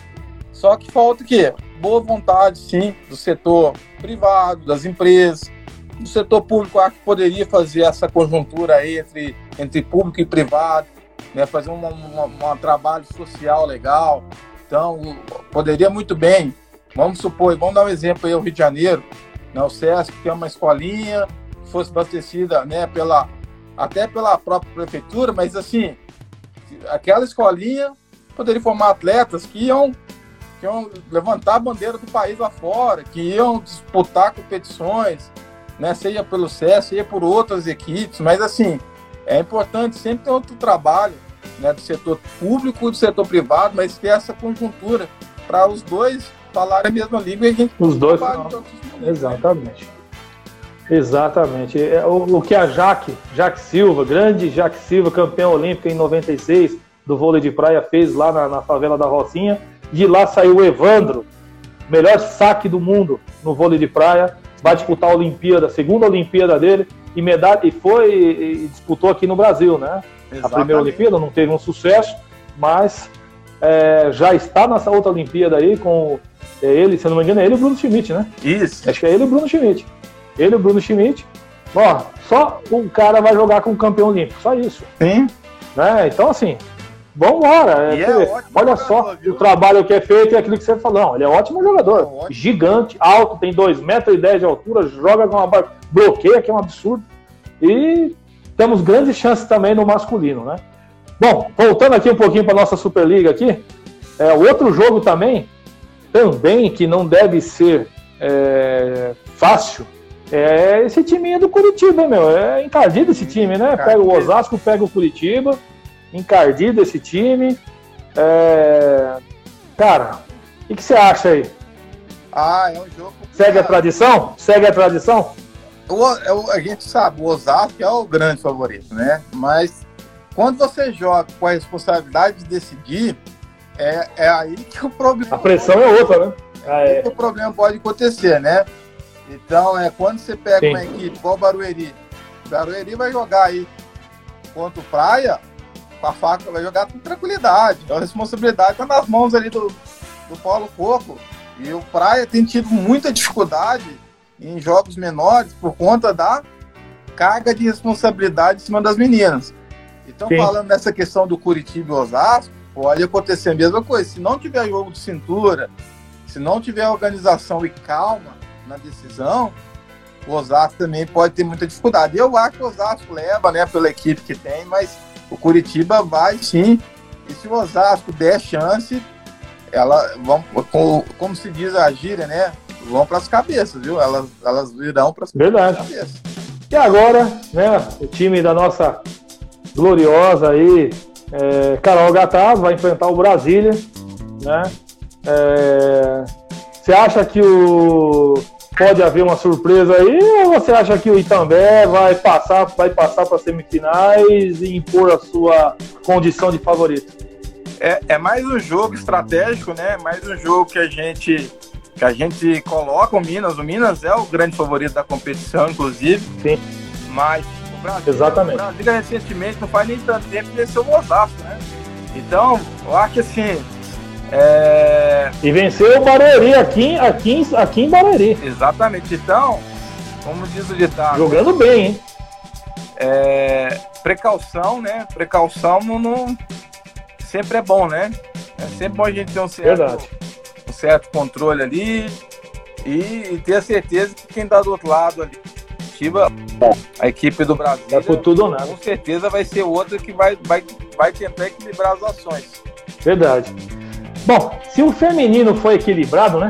Só que falta o quê? Boa vontade, sim, do setor privado, das empresas, do setor público, acho que poderia fazer essa conjuntura aí entre, entre público e privado, né, fazer um, um, um trabalho social legal. Então, poderia muito bem, vamos supor, vamos dar um exemplo aí, o Rio de Janeiro, né, o SESC, que é uma escolinha, fosse abastecida né, pela, até pela própria prefeitura, mas assim, aquela escolinha poderia formar atletas que iam que iam levantar a bandeira do país lá fora, que iam disputar competições, né, seja pelo SES, seja por outras equipes, mas assim, é importante sempre ter outro trabalho né, do setor público e do setor privado, mas ter essa conjuntura para os dois falarem a mesma língua e a gente os dois falam. Exatamente. Exatamente. É, o, o, que a Jaque, Jaque Silva, grande Jaque Silva, campeão olímpico em 96 do vôlei de praia, fez lá na, na favela da Rocinha, de lá saiu o Evandro, melhor saque do mundo no vôlei de praia. Vai disputar a Olimpíada, a segunda Olimpíada dele, e medalha e foi e disputou aqui no Brasil, né? Exatamente. A primeira Olimpíada não teve um sucesso, mas é, já está nessa outra Olimpíada aí com é ele, se eu não me engano, é ele e o Bruno Schmidt, né? Isso. Acho que é ele e o Bruno Schmidt. Ele e o Bruno Schmidt. Ó, só um cara vai jogar com o campeão olímpico, só isso. Sim. Né? Então, assim, Vambora! É, é olha só viu? o trabalho que é feito e aquilo que você falou. Não, ele é um ótimo jogador. É ótimo. Gigante, alto, tem 2,10 metros de altura, joga com uma barra, bloqueia, que é um absurdo. E temos grandes chances também no masculino, né? Bom, voltando aqui um pouquinho para nossa Superliga aqui, é, outro jogo também, também que não deve ser é, fácil, é esse time do Curitiba, meu. É encardido esse time, né? Pega o Osasco, pega o Curitiba encardido esse time. É... Cara, o que, você acha aí? Ah, é um jogo. Segue a tradição? Segue a tradição? O, o, a gente sabe, o Osasco é o grande favorito, né? Mas quando você joga com a responsabilidade de decidir, é, é aí que o problema. A pressão é outra, né? Ah, é. o problema pode acontecer, né? Então, é quando você pega Sim. uma equipe igual o Barueri, o Barueri vai jogar aí contra o Praia, com a faca, vai jogar com tranquilidade. A responsabilidade está nas mãos ali do, do Paulo Coco. E o Praia tem tido muita dificuldade em jogos menores por conta da carga de responsabilidade em cima das meninas. Então, Sim. falando dessa questão do Curitiba e Osasco, pode acontecer a mesma coisa. Se não tiver jogo de cintura, se não tiver organização e calma na decisão, o Osasco também pode ter muita dificuldade. Eu acho que o Osasco leva, né, pela equipe que tem, mas o Curitiba vai sim. E se o Osasco der chance, ela vão, como se diz a gíria, né? Vão para as cabeças, viu? Elas, elas virão para as cabeças. E agora, né? O time da nossa gloriosa aí, é, Carol Gataz, vai enfrentar o Brasília, né? É, você acha que o pode haver uma surpresa aí ou você acha que o Itambé vai passar vai passar para semifinais e impor a sua condição de favorito? É, é mais um jogo estratégico, né? Mais um jogo que a gente que a gente coloca o Minas. O Minas é o grande favorito da competição, inclusive. Sim. Mas Brasil, Exatamente. Brasil recentemente não faz nem tanto tempo venceu o Osasco, né? Então, eu acho que assim. É... E venceu o Barueri aqui, aqui, aqui em Barueri. Exatamente. Então, como diz o ditado, Jogando bem, hein? é, precaução, né? Precaução não, sempre é bom, né? É sempre bom a gente ter um certo, Verdade. um certo controle ali e, e ter a certeza que quem tá do outro lado ali, ativa a equipe do Brasil, É por tudo ou nada. com certeza vai ser outra que vai, vai, vai tentar equilibrar as ações. Verdade. Bom, se o feminino foi equilibrado, né?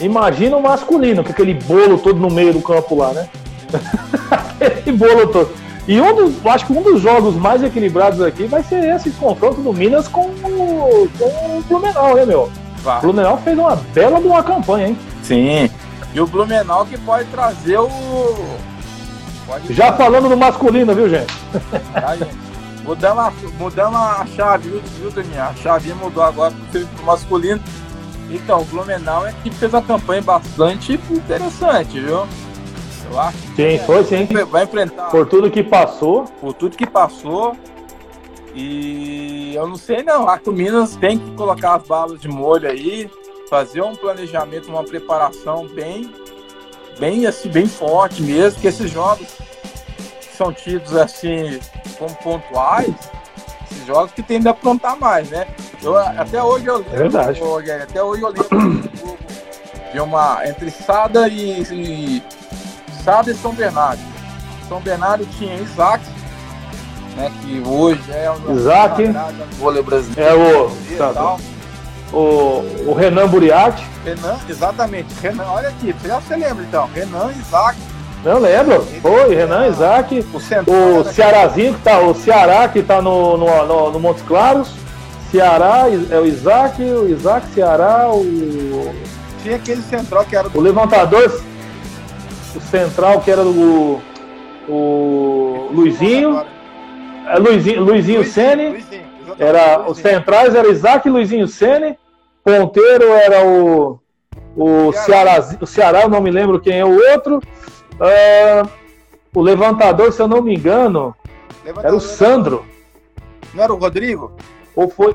Imagina o masculino, com aquele bolo todo no meio do campo lá, né? aquele bolo todo. E um dos, acho que um dos jogos mais equilibrados aqui vai ser esse confronto do Minas com o, com o Blumenau, né, meu? O Vai. Blumenau fez uma bela uma campanha, hein? Sim. E o Blumenau que pode trazer o. Pode Já falando do masculino, viu, gente? Tá, gente? Mudamos a, mudamos a chave, viu, viu Daniel? A chave mudou agora pro masculino. Então, o Blumenau é que fez uma campanha bastante interessante, viu? Eu acho Sim, foi sim. vai enfrentar Por tudo que passou. por tudo que passou. E eu não sei não, acho que o Minas tem que colocar as balas de molho aí, fazer um planejamento, uma preparação bem, bem assim, bem forte mesmo, que esses jogos que são tidos assim como pontuais, esses jogos que tendem a aprontar mais, né? Eu, até hoje eu lembro, É verdade. até hoje eu lembro de um uma entre Sada e, e Sada e São Bernardo. São Bernardo tinha Isaac, né, que hoje é o Isaac. do vôlei brasileiro. É o, e tal. O, o Renan Buriati. Renan, exatamente. Renan, olha aqui, você já se lembra então. Renan, Isaac, Não lembro. Foi, Renan, Isaac. o central. O Cearazinho, que tá, o Ceará que tá no, no, no, no Montes Claros. Ceará, é o Isaac, o Isaac, Ceará, o, Tinha aquele central que era do o levantador, o central que era o, o Luizinho, é Luizinho, Luizinho Sene, Luizinho, era, os Luizinho. centrais era Isaac e Luizinho Sene, ponteiro era o, o, Ceará, o Ceará, eu não me lembro quem é o outro, Ah, o levantador, se eu não me engano, Levantador era o Sandro. Não era o Rodrigo? Ou foi.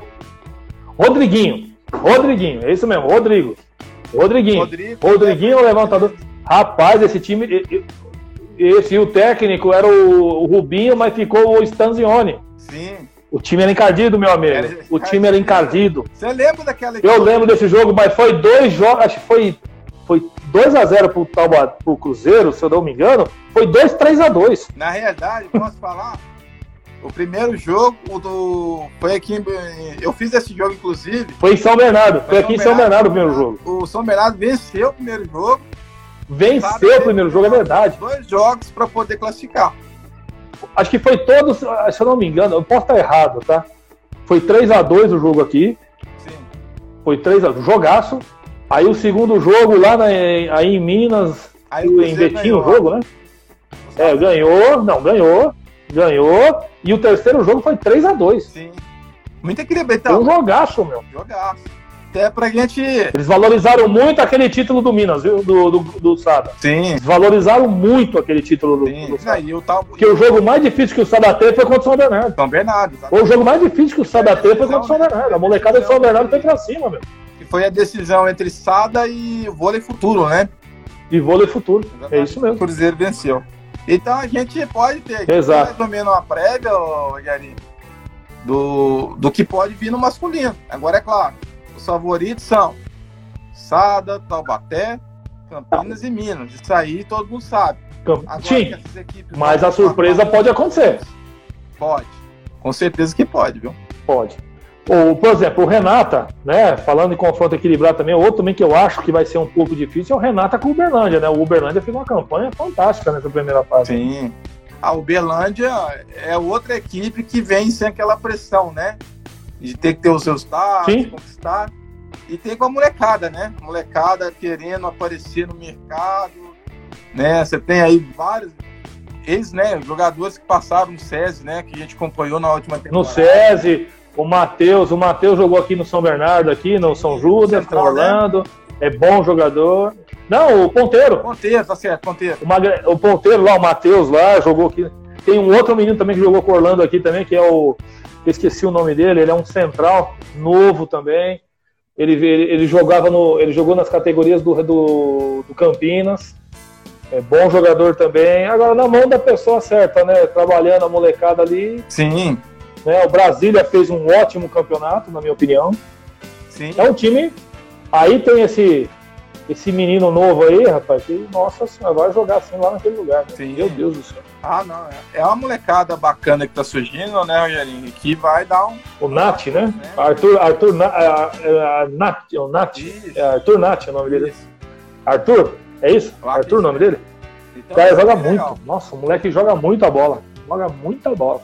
Rodriguinho. Rodriguinho, é isso mesmo, Rodrigo. Rodriguinho. Rodrigo. Rodriguinho, o levantador. Rapaz, esse time. Esse, o técnico era o, o Rubinho, mas ficou o Stanzione. Sim. O time era encardido, meu amigo. Era O time era encardido. Você lembra daquela Eu lembro desse jogo, mas foi dois jogos. Acho que foi. Foi 2x0 pro, Tauba- pro Cruzeiro, se eu não me engano. Foi 2 3x2. Na realidade, posso falar? O primeiro jogo o do. Foi aqui em. Eu fiz esse jogo, inclusive. Foi em São Bernardo. Foi aqui em São Bernardo o primeiro jogo. O São Bernardo venceu o primeiro jogo. Venceu o primeiro jogo, é verdade. Dois jogos para poder classificar. Acho que foi todos, se eu não me engano, eu posso estar errado, tá? Foi 3 a 2 o jogo aqui, Sim. foi 3 a jogaço. Aí o segundo jogo lá na- aí em Minas, Aí o em Betim o jogo, né? É, ganhou, não, ganhou, ganhou. E o terceiro jogo foi 3 a 2 Sim. Muito equilibrado. Foi um Então, jogaço, meu. jogaço. Até pra gente. Eles valorizaram muito aquele título do Minas, viu? Do, do, do Sada. Sim. Eles valorizaram muito aquele título do, Sim. do Sada. Aí o tal. Porque o jogo mais difícil que o Sada teve foi contra o São Bernardo. São Bernardo. exatamente. O jogo mais difícil que o Sada teve foi contra o São Bernardo. A molecada do São Bernardo foi pra cima, meu. Que foi a decisão entre Sada e o vôlei futuro, né? E vôlei futuro. É Exatamente. isso O mesmo. Cruzeiro venceu. Então a gente pode ter aqui Exato. mais ou menos uma prévia, Gary, do, do que pode vir no masculino. Agora é claro, os favoritos são Sada, Taubaté, Campinas e Minas. Isso aí todo mundo sabe. Agora que Sim, mas a surpresa pode acontecer. Pode. Com certeza que pode, viu? pode. Ou, por exemplo, o Renata, né? Falando em confronto equilibrado também, outro também que eu acho que vai ser um pouco difícil é o Renata com o Uberlândia, né? O Uberlândia fez uma campanha fantástica nessa primeira fase. Sim. A Uberlândia é outra equipe que vem sem aquela pressão, né? De ter que ter os seus Sim. conquistar. E tem com a molecada, né? Molecada querendo aparecer no mercado, né? Você tem aí vários eles, né, jogadores que passaram no SESI, né, que a gente acompanhou na última temporada. No SESI, o Matheus, o Matheus jogou aqui no São Bernardo, aqui no São Judas, no Central, né? Orlando. é bom jogador. Não, o ponteiro. Ponteiro, tá certo, ponteiro. O, Magre... o ponteiro lá, o Matheus lá, jogou aqui. Tem um outro menino também que jogou com o Orlando aqui também, que é o. Esqueci o nome dele, ele é um central, novo também. Ele, ele, ele jogava no. Ele jogou nas categorias do, do, do Campinas. É bom jogador também. Agora, na mão da pessoa certa, né? Trabalhando a molecada ali. Sim. Né? O Brasília fez um ótimo campeonato, na minha opinião. Sim. É um time. Aí tem esse esse menino novo aí, rapaz, que, nossa senhora, vai jogar assim lá naquele lugar. Né? Sim. Meu Deus do céu. Ah, não. É, é uma molecada bacana que tá surgindo, né, Rogerinho? Que vai dar um. O Nat, né? Arthur, Arthur Na, a, a, a Nat, é o Nat. Isso. É Arthur Nat é o nome dele. Isso. Arthur? É isso? Arthur o nome dele? Então, O cara joga é muito. legal. Nossa, o moleque joga muita bola. Joga muita bola.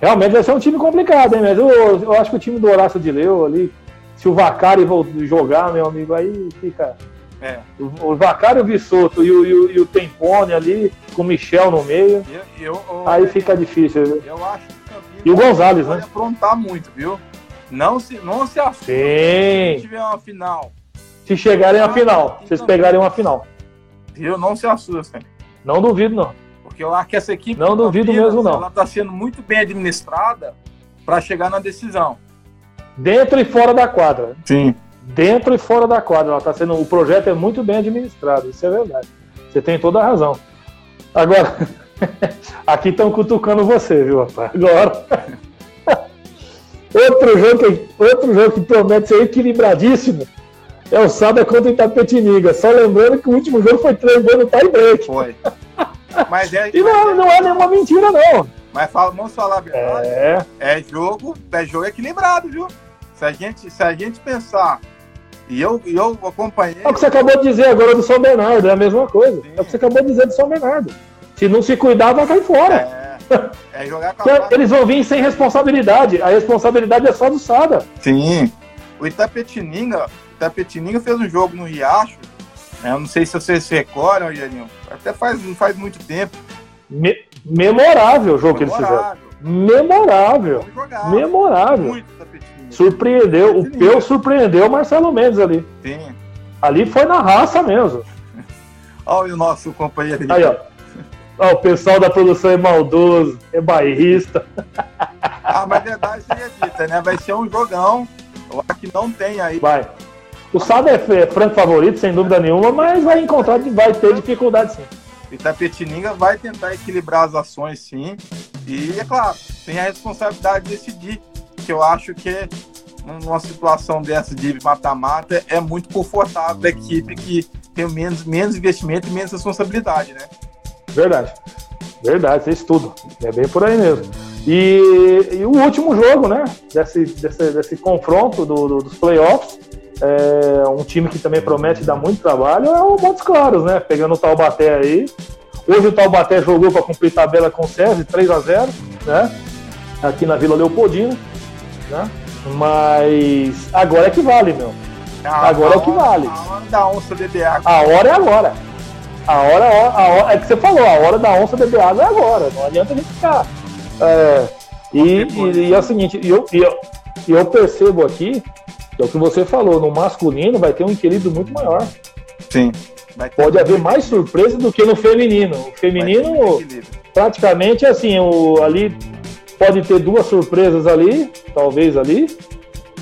Realmente vai ser um time complicado, hein? Mas eu, eu acho que o time do Horácio de Leu ali, se o Vacari jogar, meu amigo, aí fica. É. O, o Vacari, o Vissoto e o, e, o, e o Tempone ali, com o Michel no meio, Eu, eu, eu- aí fica difícil. viu? Eu acho que E o Gonzalez, né? aprontar muito, viu? Não se, não se assuste se tiver uma final. Se chegarem à final, vocês pegarem uma final. Viu? Não se assustem. Não duvido, não. Porque eu acho que essa equipe Não do duvido mesmo, não. Ela está sendo muito bem administrada para chegar na decisão. Dentro e fora da quadra. Sim. Dentro e fora da quadra. Ela tá sendo, o projeto é muito bem administrado, isso é verdade. Você tem toda a razão. Agora, aqui estão cutucando você, viu, rapaz? Agora. outro, jogo que, outro jogo que promete ser equilibradíssimo é o Sada contra o Itapetininga. Só lembrando que o último jogo foi 3 gols no tie break. Foi. Mas é, E não, não é nenhuma mentira, não. mas fala, vamos falar a verdade. É, É jogo, é jogo equilibrado, viu? Se a gente, se a gente pensar, e eu, e eu acompanhei. é o que você acabou de dizer agora do São Bernardo, é a mesma coisa. É o que você acabou de dizer do São Bernardo. Se não se cuidar, vai cair fora. É, é jogar com a. Eles vão vir sem responsabilidade. A responsabilidade é só do Sada. Sim. O Itapetininga, Itapetininga fez um jogo no Riacho. né? Eu não sei se vocês se recordam, Rogerinho. Até faz, não faz muito tempo. Me- memorável o jogo que eles fizeram. Memorável. Memorável. Jogar. Memorável. Muito. Surpreendeu. O Peu surpreendeu o Marcelo Mendes ali. Sim. Ali foi na raça mesmo. Olha o nosso companheiro Aí, ó. Ó, o pessoal da produção é maldoso, é bairrista. Ah, mas verdade seja dita, né? Vai ser um jogão. Eu acho que não tem aí. Vai. O Sada é, é franco favorito, sem dúvida nenhuma, mas vai encontrar, vai ter dificuldade sim. Itapetininga vai tentar equilibrar as ações, sim. E, é claro, tem a responsabilidade de decidir. Que eu acho que numa situação dessa de mata-mata é muito confortável a equipe que tem menos, menos investimento e menos responsabilidade, né? Verdade. Verdade, isso tudo. É bem por aí mesmo. E, e o último jogo, né? Desse, desse, desse confronto do- do- dos playoffs. É, um time que também promete dar muito trabalho é o Montes Claros, né? Pegando o Taubaté aí. Hoje o Taubaté jogou para cumprir tabela com o César, 3 a 0 né? Aqui na Vila Leopoldina. Né? Mas agora é que vale, meu. A- Agora é o que vale. A hora da onça beber água. A hora é agora. A hora, a hora é que você falou, a hora da onça beber água é agora. Não adianta a gente ficar. É, e, e- e é o seguinte, eu, eu, eu percebo aqui, que é o que você falou, no masculino vai ter um equilíbrio muito maior. Sim. Pode haver mais surpresa do que no feminino. O feminino, praticamente assim, o, ali pode ter duas surpresas ali, talvez ali,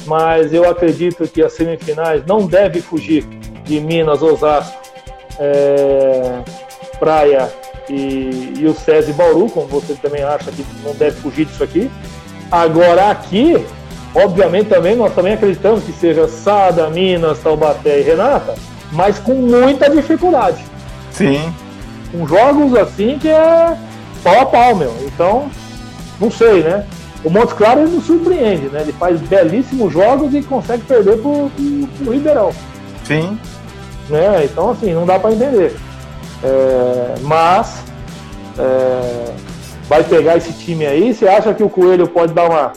mas eu acredito que as semifinais não deve fugir de Minas, Osasco, é, Praia e, e o SESI Bauru, como você também acha que não deve fugir disso aqui. Agora aqui, obviamente também nós também acreditamos que seja Sada, Minas, Taubaté e Renata, mas com muita dificuldade Sim. com jogos assim que é pau a pau, meu. Então, não sei, né? O Montes Claros ele nos surpreende, né? Ele faz belíssimos jogos e consegue perder pro, pro, pro Ribeirão, Sim. né? Então, assim, não dá para entender. É, mas é, vai pegar esse time aí. Você acha que o Coelho pode dar uma,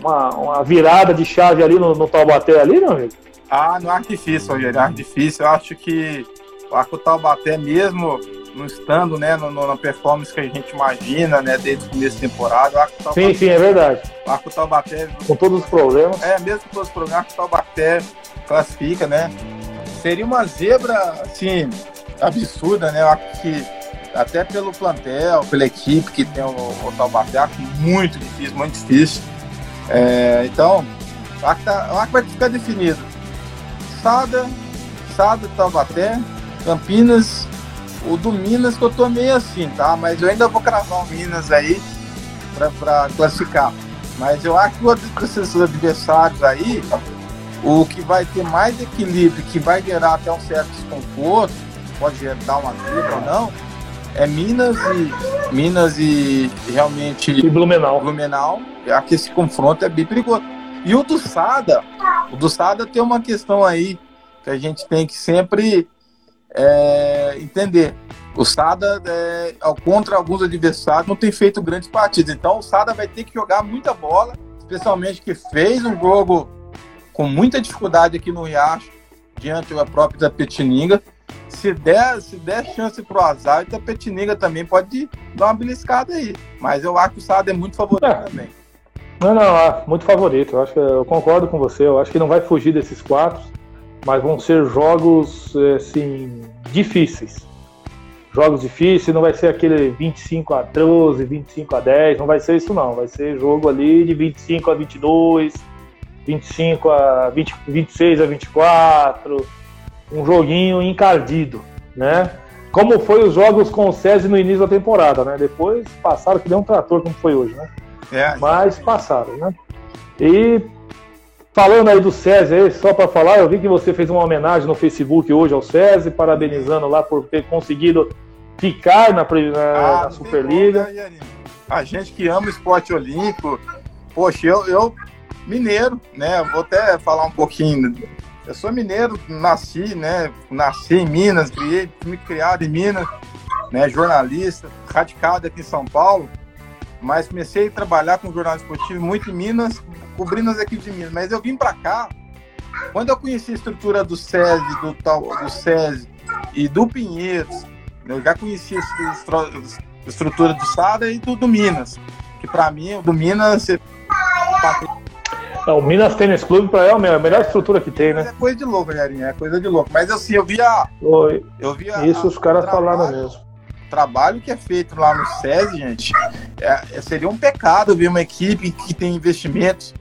uma, uma virada de chave ali no, no Taubaté ali, meu amigo? Ah, não acho difícil, Rogério. Acho difícil. Eu acho que o Arco Taubaté, mesmo não estando né, no- no- na performance que a gente imagina, né, desde o começo da temporada, o Arco Taubaté, Sim, sim, é verdade. o Arco Taubaté Com todos os problemas. é mesmo com todos os problemas, o Arco Taubaté classifica, né? seria uma zebra, assim, absurda, né? Eu acho que até pelo plantel, pela equipe que tem o, o Taubaté, muito difícil, muito difícil. É, então, acho, que tá, acho que vai ficar definido. Sada, Sada, Taubaté, Campinas, o do Minas que eu tô meio assim, tá? Mas eu ainda vou cravar o Minas aí para classificar. Mas eu acho que desses adversários aí, o que vai ter mais equilíbrio, que vai gerar até um certo desconforto, pode dar uma zebra ou não, é Minas e Minas e realmente e Blumenau. Blumenau. Acho que esse confronto é bem perigoso. E o do Sada, o do Sada tem uma questão aí que a gente tem que sempre é, entender. O Sada, é, contra alguns adversários, não tem feito grandes partidas. Então o Sada vai ter que jogar muita bola, especialmente que fez um jogo com muita dificuldade aqui no Riacho, diante da própria Itapetininga. Se der, se der chance pro azar, Itapetininga também pode dar uma beliscada aí. Mas eu acho que o Sada é muito favorito é. também. Não, não, é muito favorito. Eu acho que eu concordo com você. Eu acho que não vai fugir desses quatro, mas vão ser jogos assim difíceis. Jogos difíceis, não vai ser aquele 25 a 12, 25 a 10, não vai ser isso não. Vai ser jogo ali de 25 a 22, 25 a 20, 26 a 24, um joguinho encardido, né? Como foi os jogos com o SESI no início da temporada, né? Depois passaram que deu um trator como foi hoje, né? É, Mas passaram, né? E falando aí do SESI aí, só para falar, eu vi que você fez uma homenagem no Facebook hoje ao SESI, parabenizando lá por ter conseguido ficar na, na, ah, na Superliga. Como, né, A gente que ama o esporte olímpico, poxa, eu, eu mineiro, né? Vou até falar um pouquinho. Eu sou mineiro, nasci, né? Nasci em Minas, criei, me criado em Minas, né? Jornalista, radicado aqui em São Paulo, mas comecei a trabalhar com jornalismo esportivo muito em Minas, cobrindo as equipes de Minas. Mas eu vim para cá, quando eu conheci a estrutura do SESI, do, tal, do SESI e do Pinheiros, eu já conhecia a estrutura do Sada e do, do Minas, que para mim, o do Minas, não, o Minas Tênis Clube pra é a melhor estrutura que tem, né? É coisa de louco, galerinha, é coisa de louco. Mas assim, eu via. Oi. Eu via Isso a, os caras falaram mesmo. O trabalho que é feito lá no SESI, gente, é, é, seria um pecado ver uma equipe que tem investimentos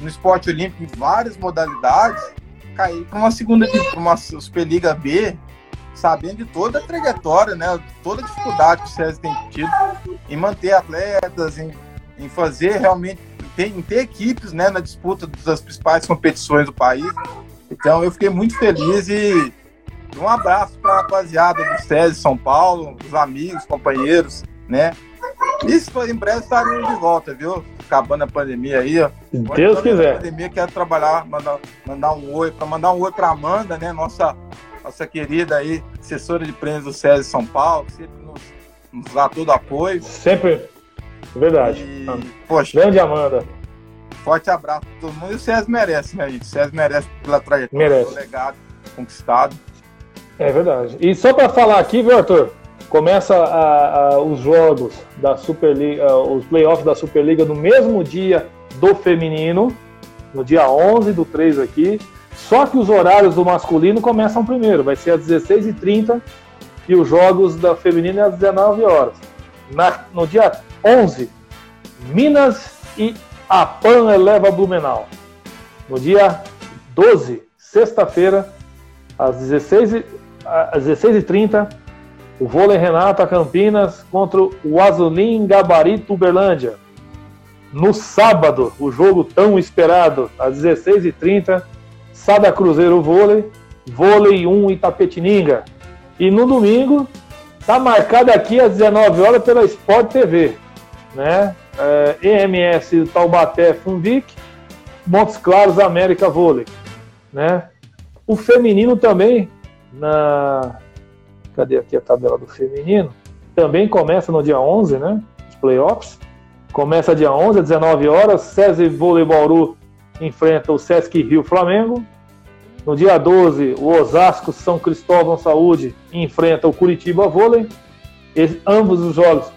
no esporte olímpico em várias modalidades cair para uma segunda, para uma Superliga B, sabendo de toda a trajetória, né? Toda a dificuldade que o SESI tem tido em manter atletas, em, em fazer realmente em ter equipes né, na disputa das principais competições do país. Então eu fiquei muito feliz e um abraço para a rapaziada do SESI São Paulo, os amigos, companheiros, né? Isso em breve estaremos de volta, viu? Acabando a pandemia aí, ó. Se Deus quiser. A pandemia quero trabalhar, mandar, mandar um oi, para mandar um oi para Amanda, né? Nossa, nossa querida aí, assessora de prêmios do SESI São Paulo, que sempre nos, nos dá todo apoio. Sempre, Verdade. E, poxa, Grande Amanda. Forte abraço pra todo mundo. E o César merece, né, gente? O César merece pela trajetória, merece. pelo legado conquistado. É verdade. E só para falar aqui, viu, Arthur? Começa a, a, os jogos da Superliga, os playoffs da Superliga no mesmo dia do feminino, no dia 11 do 3 aqui. Só que os horários do masculino começam primeiro, vai ser às 16h30 e os jogos da feminina às 19 horas. Na, no dia 11, Minas e a PAN eleva Blumenau. No dia 12, sexta-feira, às 16h30, às 16 o vôlei Renata Campinas contra o Azulim Gabarito Uberlândia. No sábado, o jogo tão esperado, às 16h30, Sada Cruzeiro Vôlei, Vôlei 1 Itapetininga. E no domingo, tá marcado aqui às 19 horas pela Sport TV né? É, EMS Taubaté Funvic, Montes Claros América Vôlei, né? O feminino também, na cadê aqui a tabela do feminino? Também começa no dia 11, né? Os playoffs. Começa dia 11 às 19 horas. César Vôlei Bauru enfrenta o Sesc Rio Flamengo. No dia 12, o Osasco São Cristóvão Saúde enfrenta o Curitiba Vôlei. ambos os jogos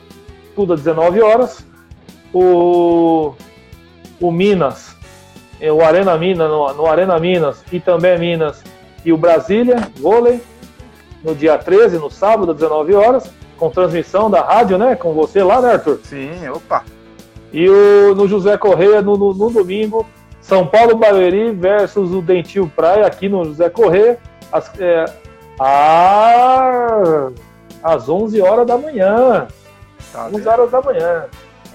tudo às 19 horas. O, o Minas, é, o Arena Minas, no, no Arena Minas e também Minas, e o Brasília Vôlei no dia 13, no sábado, às 19 horas, com transmissão da rádio, né? Com você lá, né, Arthur? Sim, opa. E o, no José Correia, no, no, no domingo, São Paulo Barueri versus o Dentil Praia, aqui no José Correia, às, é, às 11 horas da manhã. Tá 11 horas da manhã.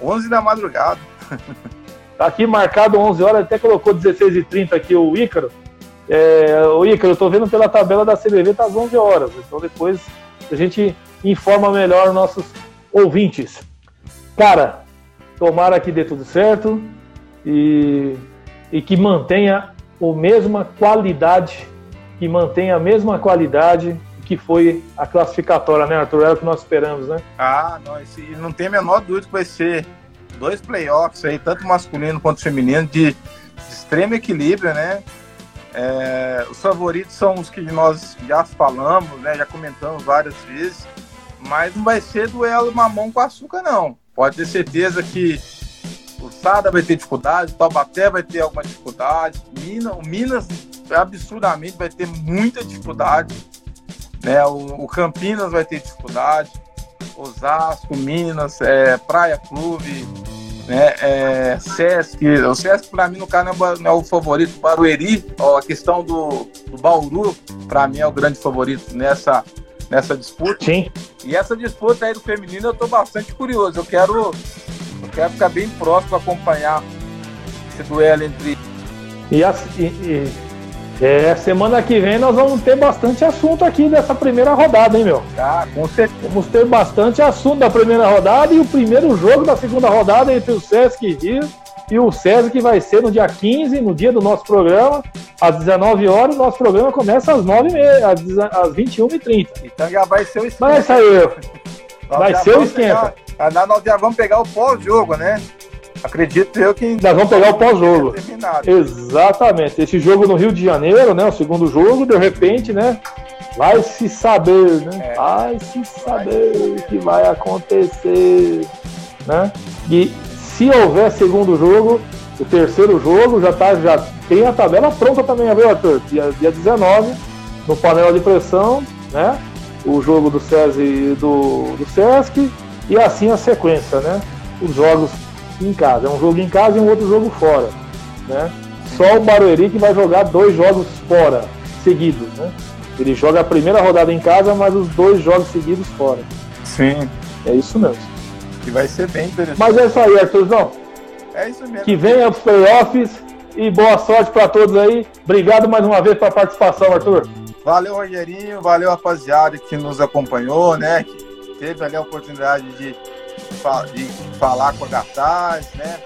11 da madrugada. Tá aqui marcado 11 horas, até colocou 16h30 aqui o Ícaro. É, o Ícaro, eu tô vendo pela tabela da CBV, tá às 11 horas. Então depois a gente informa melhor nossos ouvintes. Cara, tomara que dê tudo certo e, e que mantenha a mesma qualidade, que mantenha a mesma qualidade que foi a classificatória, né, Arthur? Era o que nós esperamos, né? Ah, não, esse, não tem a menor dúvida que vai ser dois playoffs aí, tanto masculino quanto feminino, de, de extremo equilíbrio, né? É, os favoritos são os que nós já falamos, né? Já comentamos várias vezes, mas não vai ser duelo mamão com açúcar, não. Pode ter certeza que o Sada vai ter dificuldade, o Taubaté vai ter alguma dificuldade, Minas, o Minas absurdamente vai ter muita dificuldade, né? O, o Campinas vai ter dificuldade. Osasco, Minas, é, Praia Clube, né, é, Sesc. O Sesc, para mim, no caso, não é o favorito. Barueri, ó, a questão do, do Bauru, para mim, é o grande favorito nessa, nessa disputa. Sim. E essa disputa aí do feminino eu tô bastante curioso. Eu quero, eu quero ficar bem próximo acompanhar esse duelo entre. E, e, e é, semana que vem nós vamos ter bastante assunto aqui dessa primeira rodada, hein, meu? Ah, com certeza. Vamos ter bastante assunto da primeira rodada e o primeiro jogo da segunda rodada entre o Sesc Rio e o César, que vai ser no dia 15, no dia do nosso programa, às 19 horas. O nosso programa começa às 9h30, às 21h30. Então já vai ser o esquenta. Vai sair. Vai ser o esquenta. Pegar, nós já vamos pegar o pós-jogo, né? Acredito eu que. Nós vamos pegar o pós-jogo. Exatamente. Esse jogo no Rio de Janeiro, né? O segundo jogo, de repente, né? Vai se saber, né? É. Vai se saber o que vai acontecer, né? E se houver segundo jogo, o terceiro jogo já tá, já tem a tabela pronta também, viu, Arthur? Dia, dia 19, no panela de pressão, né? O jogo do SESI e do, do Sesc, e assim a sequência, né? Os jogos em casa. É um jogo em casa e um outro jogo fora. Né? Só o Barueri que vai jogar dois jogos fora, seguidos. Né? Ele joga a primeira rodada em casa, mas os dois jogos seguidos fora. Sim. É isso mesmo. Que vai ser bem interessante. Mas é isso aí, Arthurzão. É isso mesmo. Que venha os playoffs e boa sorte para todos aí. Obrigado mais uma vez pela participação, Arthur. Valeu, Rogerinho. Valeu, rapaziada que nos acompanhou, né? Que teve ali a oportunidade de de falar com a Gataz, né?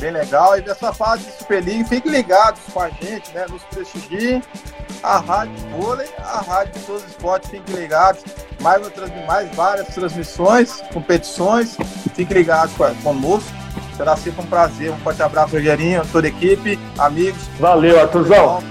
Bem legal. E dessa fase de Super League, fiquem ligados com a gente, né? Nos prestigiem. A Rádio Vôlei, a Rádio de todos os esportes, fiquem ligados. Mais, mais várias transmissões, competições. Fiquem ligados conosco. Será sempre um prazer. Um forte abraço, Rogerinho, toda a equipe, amigos. Valeu, Arthurzão.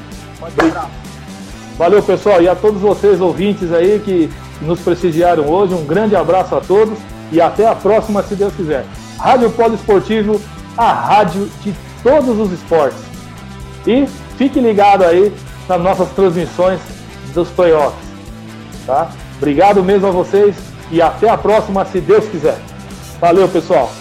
Valeu, pessoal. E a todos vocês, ouvintes aí, que nos prestigiaram hoje, um grande abraço a todos e até a próxima, se Deus quiser. Rádio Polo Esportivo, a rádio de todos os esportes. E fique ligado aí nas nossas transmissões dos playoffs. Tá? Obrigado mesmo a vocês e até a próxima, se Deus quiser. Valeu, pessoal!